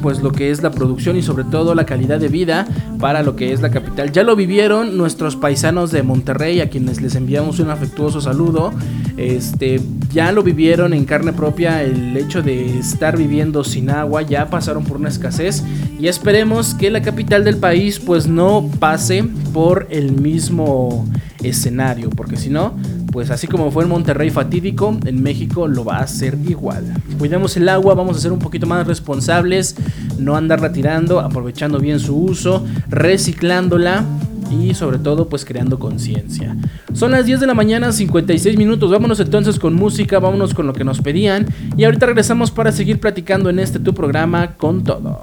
pues lo que es la producción y sobre todo la calidad de vida para lo que es la capital. Ya lo vivieron nuestros paisanos de Monterrey a quienes les enviamos un afectuoso saludo. Este, ya lo vivieron en carne propia el hecho de estar viviendo sin agua, ya pasaron por una escasez y esperemos que la capital del país pues no pase por el mismo escenario, porque si no pues así como fue en Monterrey fatídico, en México lo va a hacer igual. Cuidemos el agua, vamos a ser un poquito más responsables, no andar retirando, aprovechando bien su uso, reciclándola y sobre todo pues creando conciencia. Son las 10 de la mañana, 56 minutos, vámonos entonces con música, vámonos con lo que nos pedían y ahorita regresamos para seguir platicando en este tu programa con todo.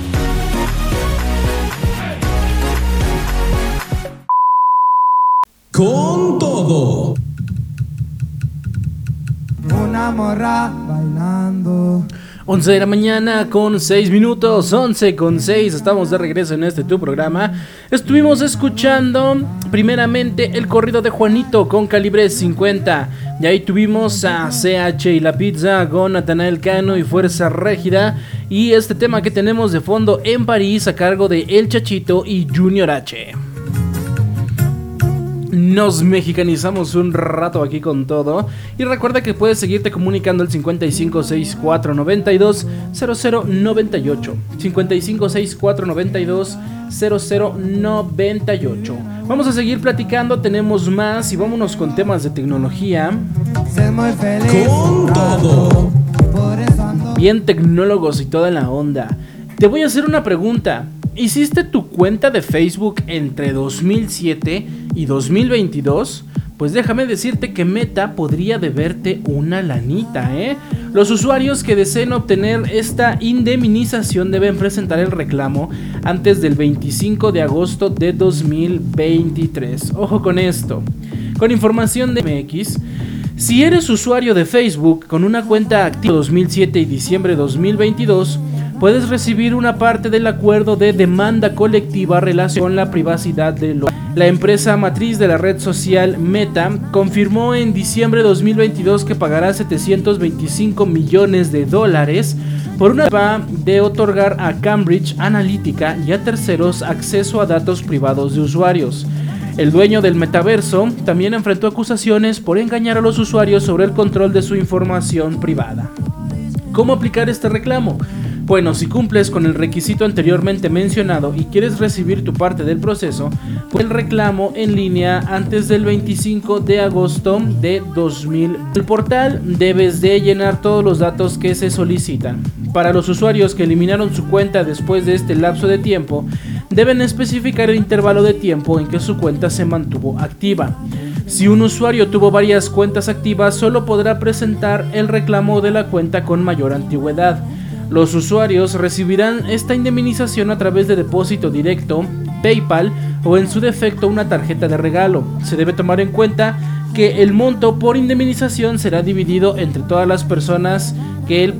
Con todo. Una morra bailando. 11 de la mañana con 6 minutos, 11 con 6, estamos de regreso en este tu programa. Estuvimos escuchando primeramente el corrido de Juanito con calibre 50. Y ahí tuvimos a CH y la pizza con Natanael Cano y Fuerza Régida. Y este tema que tenemos de fondo en París a cargo de El Chachito y Junior H. Nos mexicanizamos un rato aquí con todo. Y recuerda que puedes seguirte comunicando al 556492 0098. 556492 0098. Vamos a seguir platicando, tenemos más y vámonos con temas de tecnología. Con todo. Bien tecnólogos y toda la onda. Te voy a hacer una pregunta. ¿Hiciste tu cuenta de Facebook entre 2007 y 2022? Pues déjame decirte que Meta podría deberte una lanita, ¿eh? Los usuarios que deseen obtener esta indemnización deben presentar el reclamo antes del 25 de agosto de 2023. Ojo con esto. Con información de MX, si eres usuario de Facebook con una cuenta activa 2007 y diciembre de 2022, puedes recibir una parte del acuerdo de demanda colectiva relacionada con la privacidad de los... La empresa matriz de la red social Meta confirmó en diciembre de 2022 que pagará 725 millones de dólares por una de otorgar a Cambridge Analytica y a terceros acceso a datos privados de usuarios. El dueño del metaverso también enfrentó acusaciones por engañar a los usuarios sobre el control de su información privada. ¿Cómo aplicar este reclamo? Bueno, si cumples con el requisito anteriormente mencionado y quieres recibir tu parte del proceso, pues el reclamo en línea antes del 25 de agosto de 2000. El portal debes de llenar todos los datos que se solicitan. Para los usuarios que eliminaron su cuenta después de este lapso de tiempo, deben especificar el intervalo de tiempo en que su cuenta se mantuvo activa. Si un usuario tuvo varias cuentas activas, solo podrá presentar el reclamo de la cuenta con mayor antigüedad. Los usuarios recibirán esta indemnización a través de depósito directo, PayPal o en su defecto una tarjeta de regalo. Se debe tomar en cuenta que el monto por indemnización será dividido entre todas las personas que,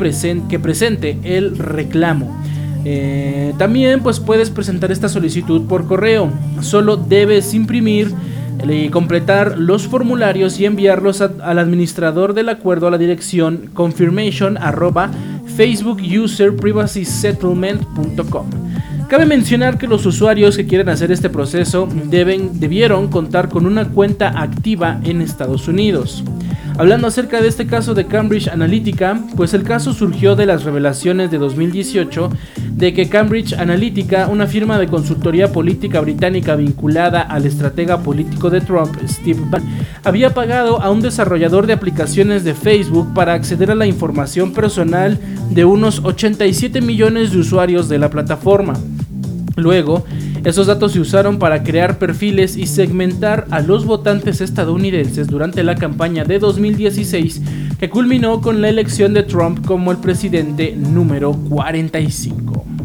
que presente el reclamo. Eh, también pues puedes presentar esta solicitud por correo. Solo debes imprimir y completar los formularios y enviarlos al administrador del acuerdo a la dirección confirmation Cabe mencionar que los usuarios que quieren hacer este proceso deben, debieron contar con una cuenta activa en Estados Unidos. Hablando acerca de este caso de Cambridge Analytica, pues el caso surgió de las revelaciones de 2018 de que Cambridge Analytica, una firma de consultoría política británica vinculada al estratega político de Trump, Steve Bannon, había pagado a un desarrollador de aplicaciones de Facebook para acceder a la información personal de unos 87 millones de usuarios de la plataforma. Luego, esos datos se usaron para crear perfiles y segmentar a los votantes estadounidenses durante la campaña de 2016 que culminó con la elección de Trump como el presidente número 45.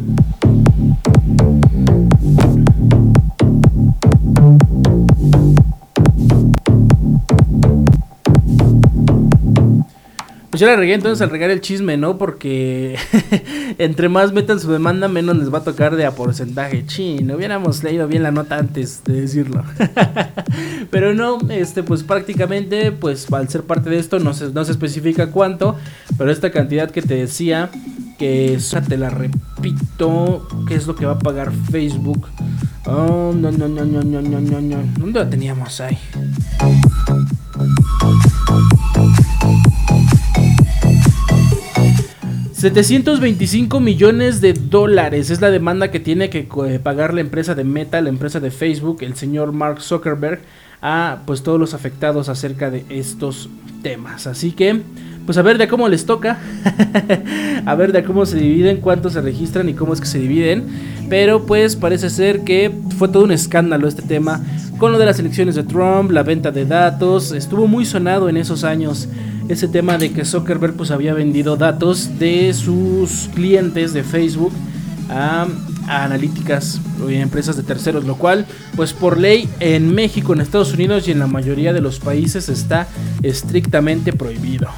Pues yo la regué entonces al regar el chisme, ¿no? Porque entre más metan su demanda, menos les va a tocar de a porcentaje. no hubiéramos leído bien la nota antes de decirlo. Pero no, este, pues prácticamente, pues al ser parte de esto, no se, no se especifica cuánto. Pero esta cantidad que te decía, que te la repito, ¿qué es lo que va a pagar Facebook? Oh, no, no, no, no, no, no, no, no. ¿Dónde la teníamos ahí? 725 millones de dólares es la demanda que tiene que eh, pagar la empresa de Meta, la empresa de Facebook, el señor Mark Zuckerberg, a pues todos los afectados acerca de estos temas. Así que, pues a ver de cómo les toca, a ver de cómo se dividen, cuántos se registran y cómo es que se dividen. Pero pues parece ser que fue todo un escándalo este tema con lo de las elecciones de Trump, la venta de datos, estuvo muy sonado en esos años ese tema de que Zuckerberg pues había vendido datos de sus clientes de Facebook a, analíticas o empresas de terceros, lo cual pues por ley en México, en Estados Unidos y en la mayoría de los países está estrictamente prohibido.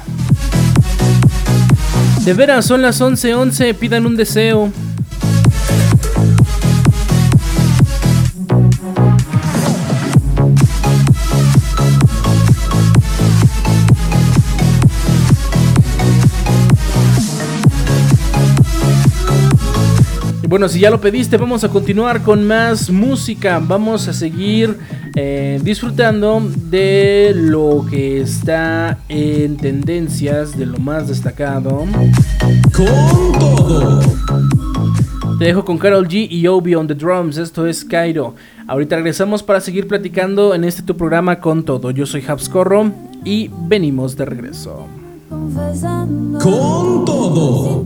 De veras, son las 11:11, 11, pidan un deseo. Bueno, si ya lo pediste, vamos a continuar con más música. Vamos a seguir eh, disfrutando de lo que está en tendencias, de lo más destacado. Con todo. Te dejo con Carol G y Obi on the drums. Esto es Cairo. Ahorita regresamos para seguir platicando en este tu programa con todo. Yo soy Habscorro y venimos de regreso. Con todo.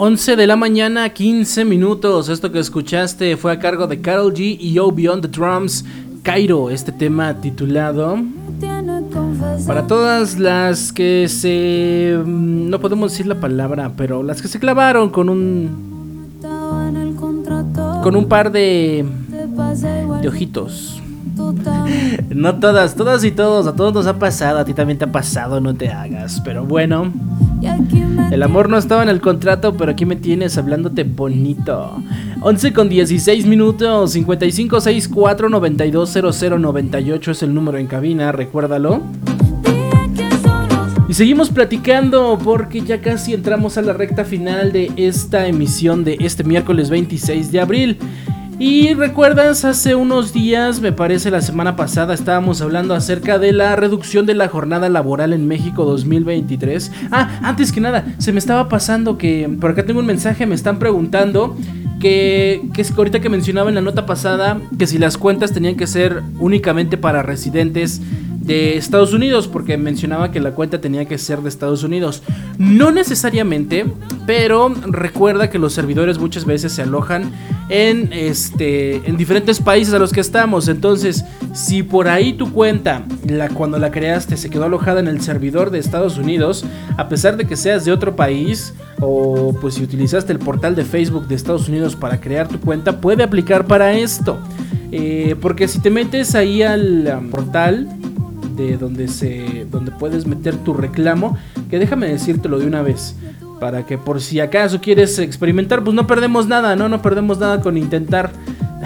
11 de la mañana, 15 minutos. Esto que escuchaste fue a cargo de Carol G y Yo Beyond the Drums, Cairo, este tema titulado... Para todas las que se... Mm, no podemos decir la palabra, pero las que se clavaron con un... Con un par de... De ojitos. No todas, todas y todos, a todos nos ha pasado, a ti también te ha pasado, no te hagas. Pero bueno, el amor no estaba en el contrato, pero aquí me tienes hablándote bonito. 11 con 16 minutos, 55 64 92 98 es el número en cabina, recuérdalo. Y seguimos platicando porque ya casi entramos a la recta final de esta emisión de este miércoles 26 de abril. Y recuerdas, hace unos días, me parece la semana pasada, estábamos hablando acerca de la reducción de la jornada laboral en México 2023. Ah, antes que nada, se me estaba pasando que por acá tengo un mensaje, me están preguntando que, que ahorita que mencionaba en la nota pasada que si las cuentas tenían que ser únicamente para residentes de Estados Unidos, porque mencionaba que la cuenta tenía que ser de Estados Unidos. No necesariamente, pero recuerda que los servidores muchas veces se alojan en, este, en diferentes países a los que estamos. Entonces, si por ahí tu cuenta, la, cuando la creaste, se quedó alojada en el servidor de Estados Unidos, a pesar de que seas de otro país, o pues si utilizaste el portal de Facebook de Estados Unidos para crear tu cuenta, puede aplicar para esto. Eh, porque si te metes ahí al um, portal donde se donde puedes meter tu reclamo, que déjame decírtelo de una vez, para que por si acaso quieres experimentar, pues no perdemos nada, no no perdemos nada con intentar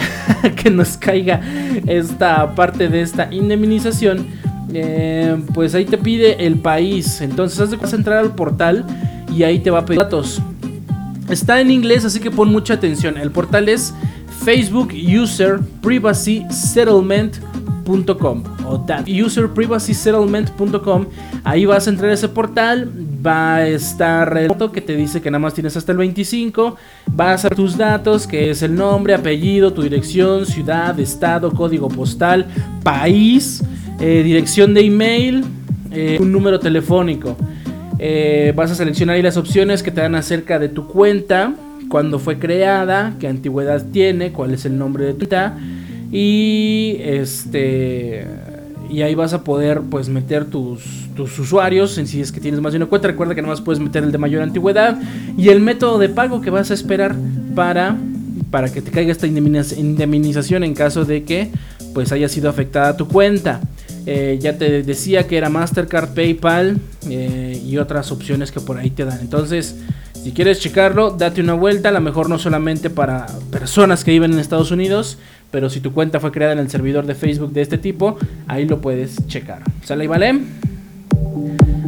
que nos caiga esta parte de esta indemnización. Eh, pues ahí te pide el país, entonces vas a entrar al portal y ahí te va a pedir datos. Está en inglés, así que pon mucha atención. El portal es Facebook User Privacy Settlement o userprivacysettlement.com. Ahí vas a entrar a ese portal, va a estar el que te dice que nada más tienes hasta el 25, vas a tus datos, que es el nombre, apellido, tu dirección, ciudad, estado, código postal, país, eh, dirección de email, eh, un número telefónico. Eh, vas a seleccionar ahí las opciones que te dan acerca de tu cuenta, cuándo fue creada, qué antigüedad tiene, cuál es el nombre de tu cuenta y este y ahí vas a poder pues meter tus, tus usuarios en si es que tienes más de una cuenta. Recuerda que nada más puedes meter el de mayor antigüedad y el método de pago que vas a esperar para, para que te caiga esta indemnización en caso de que pues haya sido afectada tu cuenta. Eh, ya te decía que era Mastercard, PayPal eh, y otras opciones que por ahí te dan. Entonces, si quieres checarlo, date una vuelta. A lo mejor no solamente para personas que viven en Estados Unidos, pero si tu cuenta fue creada en el servidor de Facebook de este tipo, ahí lo puedes checar. ¿Sale y vale?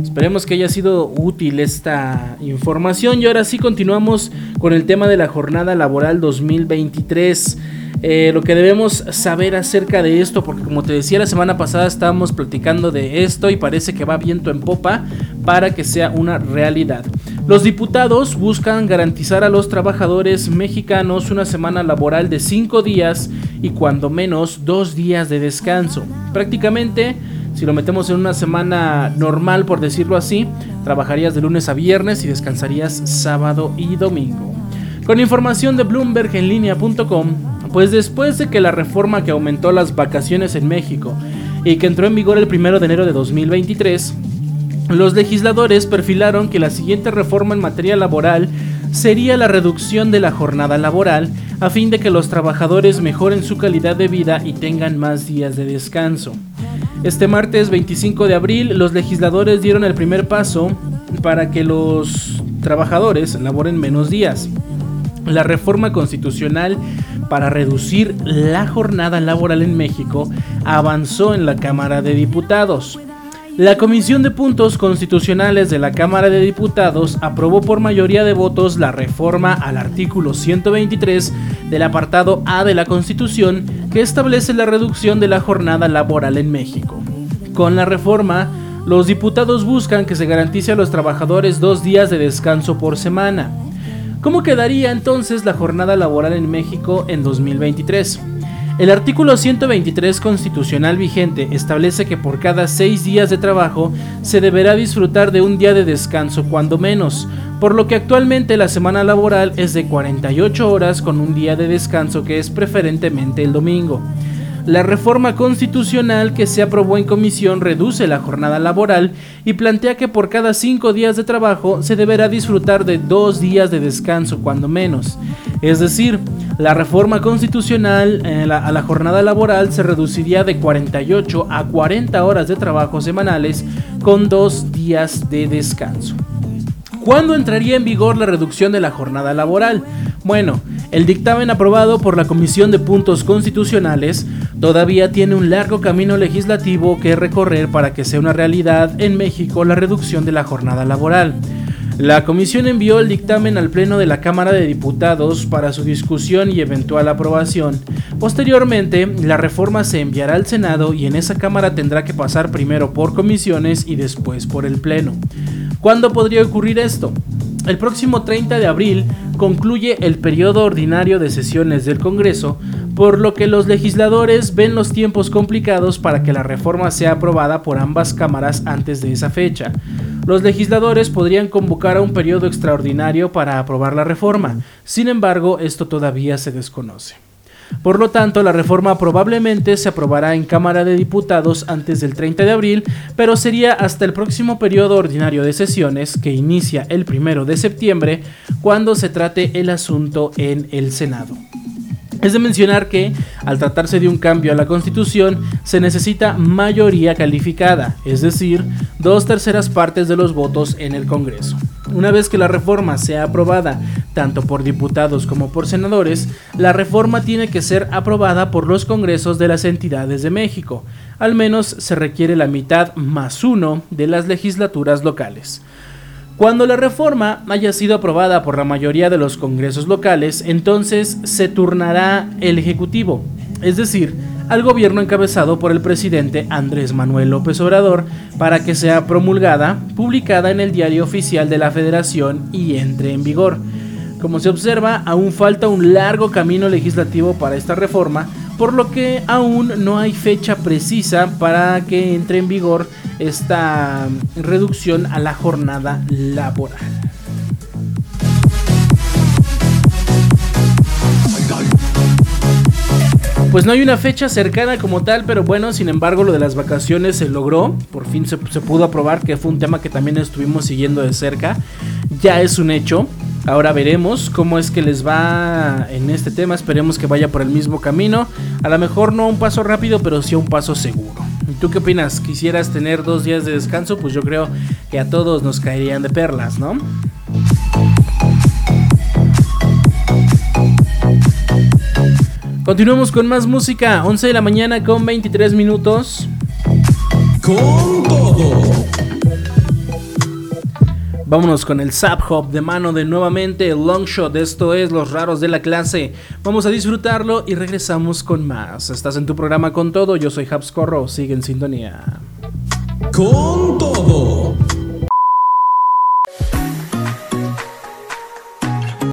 Esperemos que haya sido útil esta información y ahora sí continuamos con el tema de la jornada laboral 2023. Eh, lo que debemos saber acerca de esto, porque como te decía la semana pasada estábamos platicando de esto y parece que va viento en popa para que sea una realidad. Los diputados buscan garantizar a los trabajadores mexicanos una semana laboral de 5 días y cuando menos 2 días de descanso. Prácticamente, si lo metemos en una semana normal, por decirlo así, trabajarías de lunes a viernes y descansarías sábado y domingo. Con información de bloombergenlinea.com, pues después de que la reforma que aumentó las vacaciones en México y que entró en vigor el 1 de enero de 2023, los legisladores perfilaron que la siguiente reforma en materia laboral sería la reducción de la jornada laboral a fin de que los trabajadores mejoren su calidad de vida y tengan más días de descanso. Este martes 25 de abril los legisladores dieron el primer paso para que los trabajadores laboren menos días. La reforma constitucional para reducir la jornada laboral en México avanzó en la Cámara de Diputados. La Comisión de Puntos Constitucionales de la Cámara de Diputados aprobó por mayoría de votos la reforma al artículo 123 del apartado A de la Constitución que establece la reducción de la jornada laboral en México. Con la reforma, los diputados buscan que se garantice a los trabajadores dos días de descanso por semana. ¿Cómo quedaría entonces la jornada laboral en México en 2023? El artículo 123 constitucional vigente establece que por cada seis días de trabajo se deberá disfrutar de un día de descanso cuando menos, por lo que actualmente la semana laboral es de 48 horas con un día de descanso que es preferentemente el domingo. La reforma constitucional que se aprobó en comisión reduce la jornada laboral y plantea que por cada cinco días de trabajo se deberá disfrutar de dos días de descanso, cuando menos. Es decir, la reforma constitucional eh, a la jornada laboral se reduciría de 48 a 40 horas de trabajo semanales con dos días de descanso. ¿Cuándo entraría en vigor la reducción de la jornada laboral? Bueno, el dictamen aprobado por la Comisión de Puntos Constitucionales todavía tiene un largo camino legislativo que recorrer para que sea una realidad en México la reducción de la jornada laboral. La comisión envió el dictamen al Pleno de la Cámara de Diputados para su discusión y eventual aprobación. Posteriormente, la reforma se enviará al Senado y en esa Cámara tendrá que pasar primero por comisiones y después por el Pleno. ¿Cuándo podría ocurrir esto? El próximo 30 de abril concluye el periodo ordinario de sesiones del Congreso, por lo que los legisladores ven los tiempos complicados para que la reforma sea aprobada por ambas cámaras antes de esa fecha. Los legisladores podrían convocar a un periodo extraordinario para aprobar la reforma, sin embargo esto todavía se desconoce. Por lo tanto, la reforma probablemente se aprobará en Cámara de Diputados antes del 30 de abril, pero sería hasta el próximo periodo ordinario de sesiones, que inicia el 1 de septiembre, cuando se trate el asunto en el Senado. Es de mencionar que, al tratarse de un cambio a la Constitución, se necesita mayoría calificada, es decir, dos terceras partes de los votos en el Congreso. Una vez que la reforma sea aprobada tanto por diputados como por senadores, la reforma tiene que ser aprobada por los congresos de las entidades de México. Al menos se requiere la mitad más uno de las legislaturas locales. Cuando la reforma haya sido aprobada por la mayoría de los congresos locales, entonces se turnará el Ejecutivo, es decir, al gobierno encabezado por el presidente Andrés Manuel López Obrador para que sea promulgada, publicada en el Diario Oficial de la Federación y entre en vigor. Como se observa, aún falta un largo camino legislativo para esta reforma, por lo que aún no hay fecha precisa para que entre en vigor esta reducción a la jornada laboral. Pues no hay una fecha cercana como tal, pero bueno, sin embargo lo de las vacaciones se logró, por fin se, pudo aprobar, que fue un tema que también estuvimos siguiendo de cerca, ya es un hecho. Ahora veremos cómo es que les va en este tema, esperemos que vaya por el mismo camino, a lo mejor no un paso rápido, pero sí un paso seguro. ¿Y tú qué opinas? ¿Quisieras tener dos días de descanso? Pues yo creo que a todos nos caerían de perlas, ¿no? Continuamos con más música, 11 de la mañana con 23 minutos. Con todo. Vámonos con el Zap Hop de mano de nuevamente el Long Shot. Esto es Los Raros de la Clase. Vamos a disfrutarlo y regresamos con más. Estás en tu programa con todo. Yo soy Habs Corro. Sigue en sintonía. Con todo.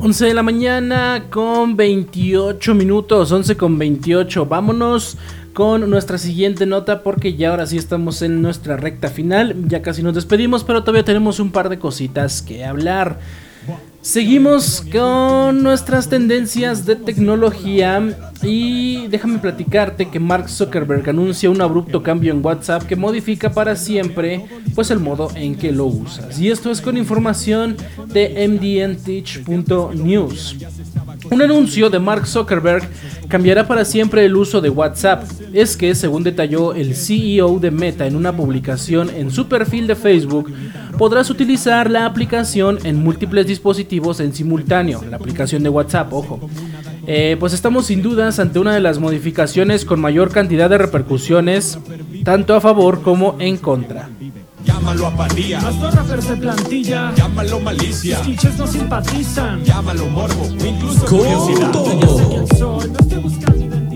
Once de la mañana con 28 minutos, 11 con 28. Vámonos con nuestra siguiente nota porque ya ahora sí estamos en nuestra recta final, ya casi nos despedimos, pero todavía tenemos un par de cositas que hablar. Seguimos con nuestras tendencias de tecnología y déjame platicarte que Mark Zuckerberg anuncia un abrupto cambio en WhatsApp que modifica para siempre pues el modo en que lo usas. Y esto es con información de mdnteach.news. Un anuncio de Mark Zuckerberg cambiará para siempre el uso de WhatsApp. Es que, según detalló el CEO de Meta en una publicación en su perfil de Facebook, podrás utilizar la aplicación en múltiples dispositivos en simultáneo, la aplicación de WhatsApp, ojo. eh, pues estamos sin dudas ante una de las modificaciones con mayor cantidad de repercusiones, tanto a favor como en contra. Llámalo apatía. Nuestros rappers de plantilla. Llámalo malicia. Los no simpatizan. Llámalo morbo. Incluso curiosidad. todo. ¿Quién soy? No estoy buscando identidad.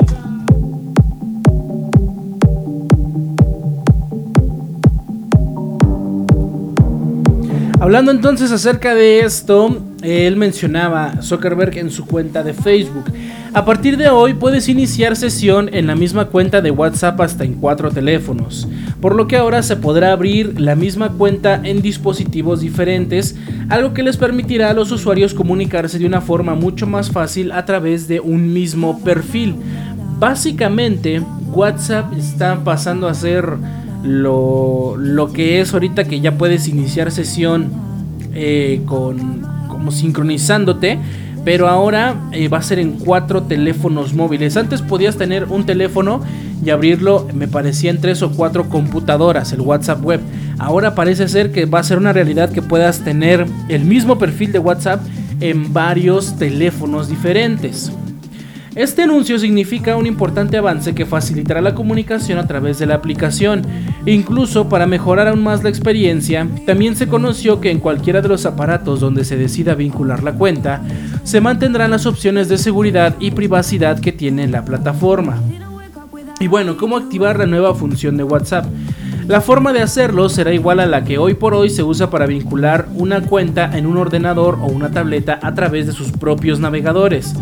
Hablando entonces acerca de esto, él mencionaba Zuckerberg en su cuenta de Facebook. A partir de hoy puedes iniciar sesión en la misma cuenta de WhatsApp hasta en cuatro teléfonos, por lo que ahora se podrá abrir la misma cuenta en dispositivos diferentes, algo que les permitirá a los usuarios comunicarse de una forma mucho más fácil a través de un mismo perfil. Básicamente, WhatsApp está pasando a ser lo, que es ahorita que ya puedes iniciar sesión eh, con como sincronizándote. Pero ahora eh, va a ser en cuatro teléfonos móviles. Antes podías tener un teléfono y abrirlo, me parecía en tres o cuatro computadoras, el WhatsApp web. Ahora parece ser que va a ser una realidad que puedas tener el mismo perfil de WhatsApp en varios teléfonos diferentes. Este anuncio significa un importante avance que facilitará la comunicación a través de la aplicación. Incluso para mejorar aún más la experiencia, también se conoció que en cualquiera de los aparatos donde se decida vincular la cuenta, se mantendrán las opciones de seguridad y privacidad que tiene la plataforma. Y bueno, ¿cómo activar la nueva función de WhatsApp? La forma de hacerlo será igual a la que hoy por hoy se usa para vincular una cuenta en un ordenador o una tableta a través de sus propios navegadores.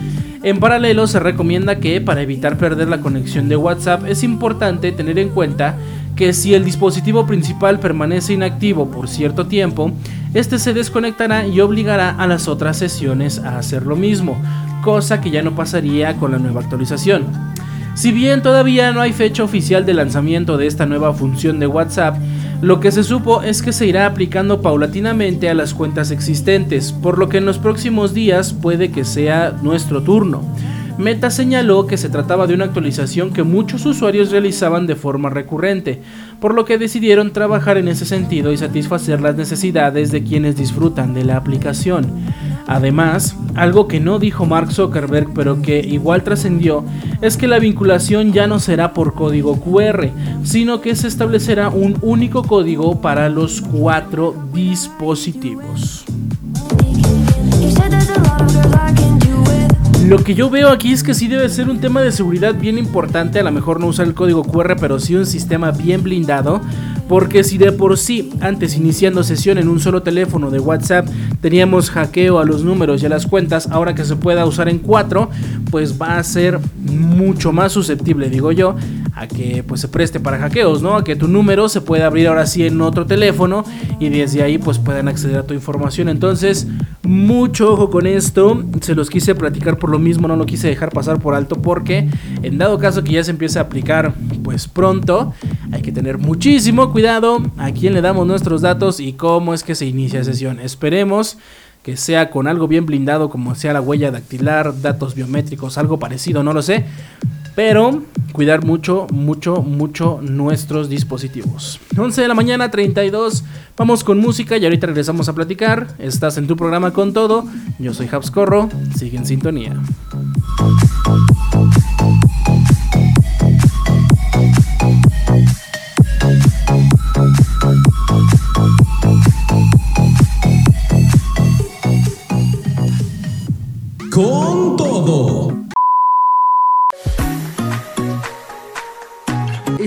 En paralelo se recomienda que para evitar perder la conexión de WhatsApp es importante tener en cuenta que si el dispositivo principal permanece inactivo por cierto tiempo, este se desconectará y obligará a las otras sesiones a hacer lo mismo, cosa que ya no pasaría con la nueva actualización. Si bien todavía no hay fecha oficial de lanzamiento de esta nueva función de WhatsApp, lo que se supo es que se irá aplicando paulatinamente a las cuentas existentes, por lo que en los próximos días puede que sea nuestro turno. Meta señaló que se trataba de una actualización que muchos usuarios realizaban de forma recurrente, por lo que decidieron trabajar en ese sentido y satisfacer las necesidades de quienes disfrutan de la aplicación. Además, algo que no dijo Mark Zuckerberg pero que igual trascendió es que la vinculación ya no será por código QR, sino que se establecerá un único código para los cuatro dispositivos. Lo que yo veo aquí es que sí debe ser un tema de seguridad bien importante, a lo mejor no usar el código QR, pero sí un sistema bien blindado, porque si de por sí, antes iniciando sesión en un solo teléfono de WhatsApp, teníamos hackeo a los números y a las cuentas, ahora que se pueda usar en cuatro, pues va a ser mucho más susceptible, digo yo, a que pues se preste para hackeos, ¿no? A que tu número se pueda abrir ahora sí en otro teléfono y desde ahí pues puedan acceder a tu información. Entonces, mucho ojo con esto, se los quise platicar por lo mismo, no lo quise dejar pasar por alto porque en dado caso que ya se empiece a aplicar pues pronto, hay que tener muchísimo cuidado a quién le damos nuestros datos y cómo es que se inicia sesión. Esperemos que sea con algo bien blindado como sea la huella dactilar, datos biométricos, algo parecido, no lo sé. Pero cuidar mucho, mucho, mucho nuestros dispositivos. 11 de la mañana, 32. Vamos con música y ahorita regresamos a platicar. Estás en tu programa con todo. Yo soy Habs Corro. Sigue en sintonía. Con todo.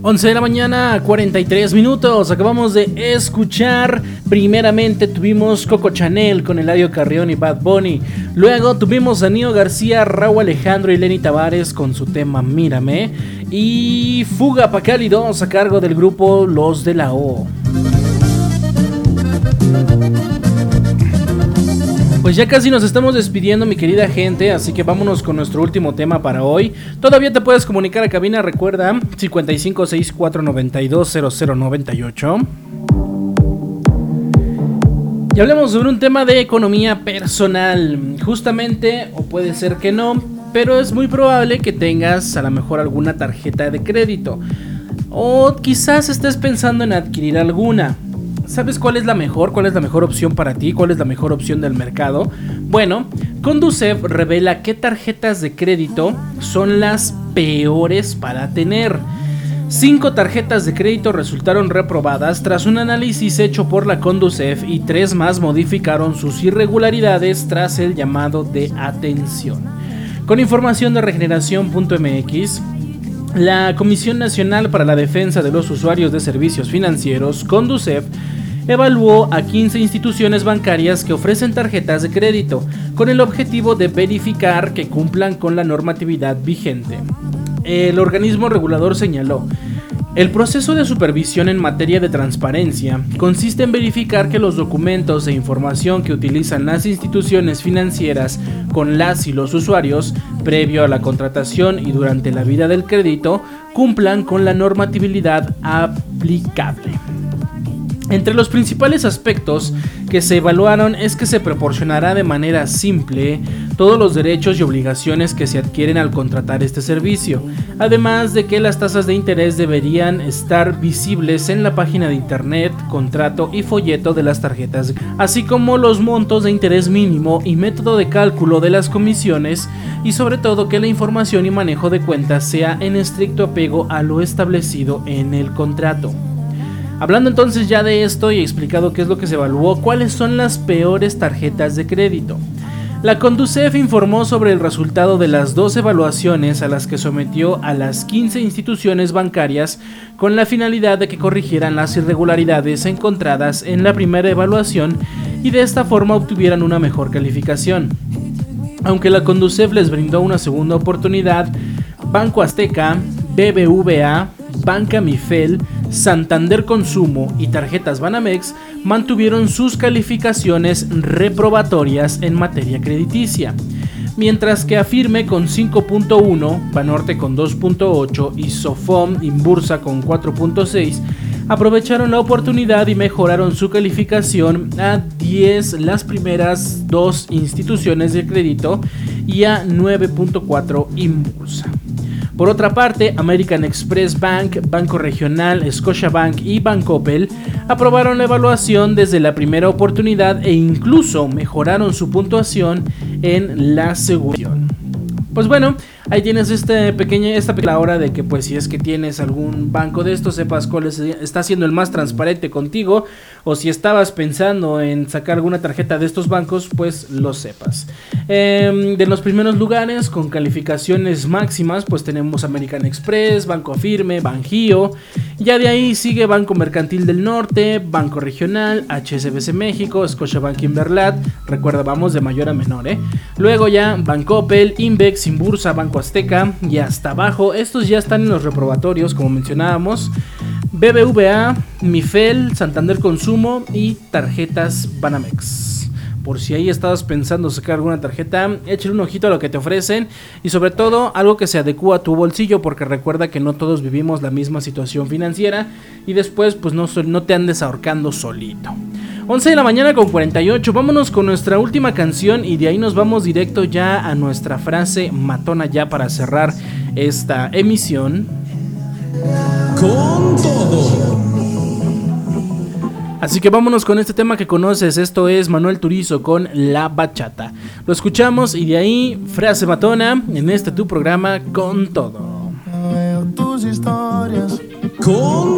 11 de la mañana, 43 minutos. Acabamos de escuchar. Primeramente tuvimos Coco Chanel con Eladio Carrión y Bad Bunny. Luego tuvimos a Nio García, Raúl Alejandro y Lenny Tavares con su tema Mírame. Y Fuga pa' Cálidos a cargo del grupo Los de la O. Pues ya casi nos estamos despidiendo, mi querida gente, así que vámonos con nuestro último tema para hoy. Todavía te puedes comunicar a cabina, recuerda 5564920098. Y hablemos sobre un tema de economía personal. Justamente, o puede ser que no, pero es muy probable que tengas a lo mejor alguna tarjeta de crédito. O quizás estés pensando en adquirir alguna. ¿Sabes cuál es la mejor? ¿Cuál es la mejor opción para ti? ¿Cuál es la mejor opción del mercado? Bueno, Conducef revela qué tarjetas de crédito son las peores para tener. Cinco tarjetas de crédito resultaron reprobadas tras un análisis hecho por la Conducef y tres más modificaron sus irregularidades tras el llamado de atención. Con información de regeneración.mx, la Comisión Nacional para la Defensa de los Usuarios de Servicios Financieros, Conducef, evaluó a 15 instituciones bancarias que ofrecen tarjetas de crédito, con el objetivo de verificar que cumplan con la normatividad vigente. El organismo regulador señaló, el proceso de supervisión en materia de transparencia consiste en verificar que los documentos e información que utilizan las instituciones financieras con las y los usuarios, previo a la contratación y durante la vida del crédito, cumplan con la normatividad aplicable. Entre los principales aspectos que se evaluaron es que se proporcionará de manera simple todos los derechos y obligaciones que se adquieren al contratar este servicio, además de que las tasas de interés deberían estar visibles en la página de internet, contrato y folleto de las tarjetas, así como los montos de interés mínimo y método de cálculo de las comisiones y sobre todo que la información y manejo de cuentas sea en estricto apego a lo establecido en el contrato. Hablando entonces ya de esto y explicado qué es lo que se evaluó, cuáles son las peores tarjetas de crédito. La Conducef informó sobre el resultado de las dos evaluaciones a las que sometió a las 15 instituciones bancarias con la finalidad de que corrigieran las irregularidades encontradas en la primera evaluación y de esta forma obtuvieran una mejor calificación. Aunque la Conducef les brindó una segunda oportunidad, Banco Azteca, BBVA, Banca Mifel, Santander Consumo y tarjetas Banamex mantuvieron sus calificaciones reprobatorias en materia crediticia. Mientras que Afirme con 5.1, Banorte con 2.8 y Sofom Inbursa con 4.6 aprovecharon la oportunidad y mejoraron su calificación a 10 las primeras dos instituciones de crédito y a 9.4 Inbursa. Por otra parte, American Express Bank, Banco Regional, Scotiabank y Bancoppel aprobaron la evaluación desde la primera oportunidad e incluso mejoraron su puntuación en la segunda. Pues bueno, ahí tienes este pequeña, esta pequeña hora de que pues si es que tienes algún banco de estos, sepas cuál es- está siendo el más transparente contigo o si estabas pensando en sacar alguna tarjeta de estos bancos, pues lo sepas. Em, de los primeros lugares con calificaciones máximas, pues tenemos American Express, Banco Firme, Banjío. Ya de ahí sigue Banco Mercantil del Norte, Banco Regional, HSBC México, Scotiabank Inverlat. Recuerda, vamos de mayor a menor, ¿eh? Luego ya Bancoppel, Invex, Inbursa, Banco Azteca y hasta abajo. Estos ya están en los reprobatorios, como mencionábamos. BBVA, Mifel, Santander Consumo y tarjetas Banamex. Por si ahí estabas pensando sacar alguna tarjeta, échale un ojito a lo que te ofrecen y sobre todo algo que se adecua a tu bolsillo porque recuerda que no todos vivimos la misma situación financiera y después pues no, no te andes ahorcando solito. 11 de la mañana con 48, vámonos con nuestra última canción y de ahí nos vamos directo ya a nuestra frase matona ya para cerrar esta emisión. Con todo. Así que vámonos con este tema que conoces. Esto es Manuel Turizo con La Bachata. Lo escuchamos y de ahí, frase matona en este tu programa con todo. Veo tus historias. Con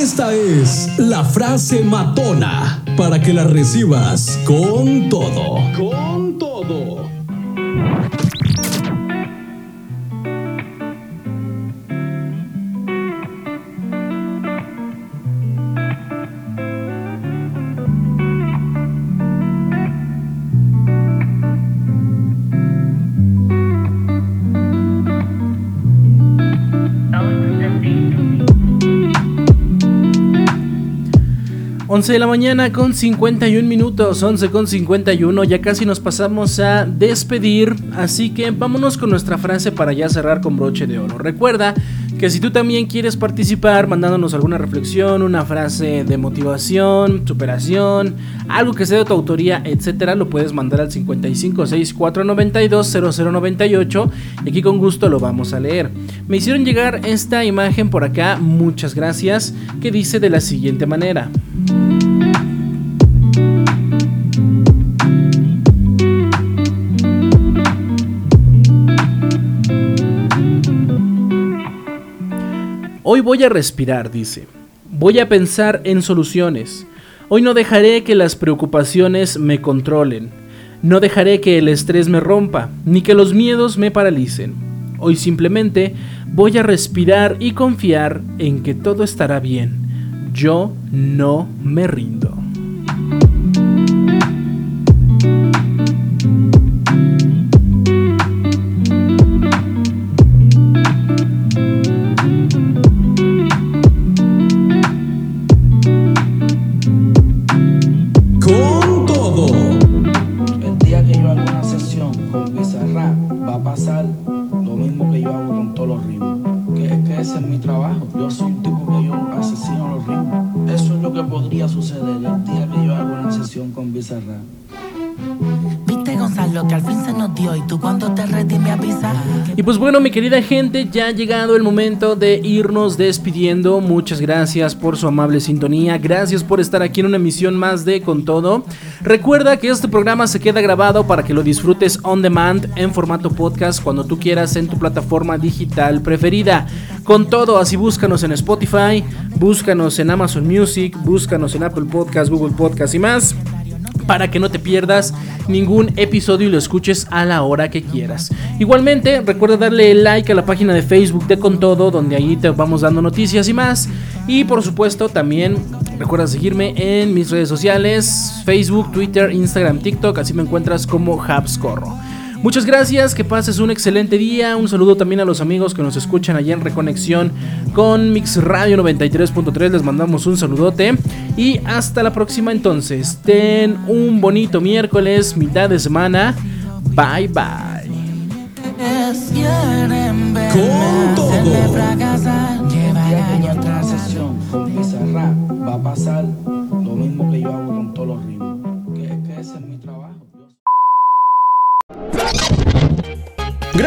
Esta es la frase matona para que la recibas con todo. Con todo. 11 de la mañana con 51 minutos, 11 con 51, ya casi nos pasamos a despedir, así que vámonos con nuestra frase para ya cerrar con broche de oro. Recuerda que si tú también quieres participar mandándonos alguna reflexión, una frase de motivación, superación, algo que sea de tu autoría, etcétera, lo puedes mandar al 5564920098 y aquí con gusto lo vamos a leer. Me hicieron llegar esta imagen por acá, muchas gracias, que dice de la siguiente manera. Hoy voy a respirar, dice. Voy a pensar en soluciones. Hoy no dejaré que las preocupaciones me controlen. No dejaré que el estrés me rompa, ni que los miedos me paralicen. Hoy simplemente voy a respirar y confiar en que todo estará bien. Yo no me rindo. Querida gente, ya ha llegado el momento de irnos despidiendo. Muchas gracias por su amable sintonía. Gracias por estar aquí en una emisión más de Con Todo. Recuerda que este programa se queda grabado para que lo disfrutes on demand en formato podcast cuando tú quieras en tu plataforma digital preferida. Con todo, así búscanos en Spotify, búscanos en Amazon Music, búscanos en Apple Podcast, Google Podcast y más para que no te pierdas ningún episodio y lo escuches a la hora que quieras. Igualmente, recuerda darle like a la página de Facebook de Con Todo, donde ahí te vamos dando noticias y más. Y por supuesto, también recuerda seguirme en mis redes sociales, Facebook, Twitter, Instagram, TikTok, así me encuentras como Habscorro. Muchas gracias, que pases un excelente día. Un saludo también a los amigos que nos escuchan allá en Reconexión con Mix Radio 93.3. Les mandamos un saludote. Y hasta la próxima entonces. Ten un bonito miércoles, mitad de semana. Bye bye. Con todo.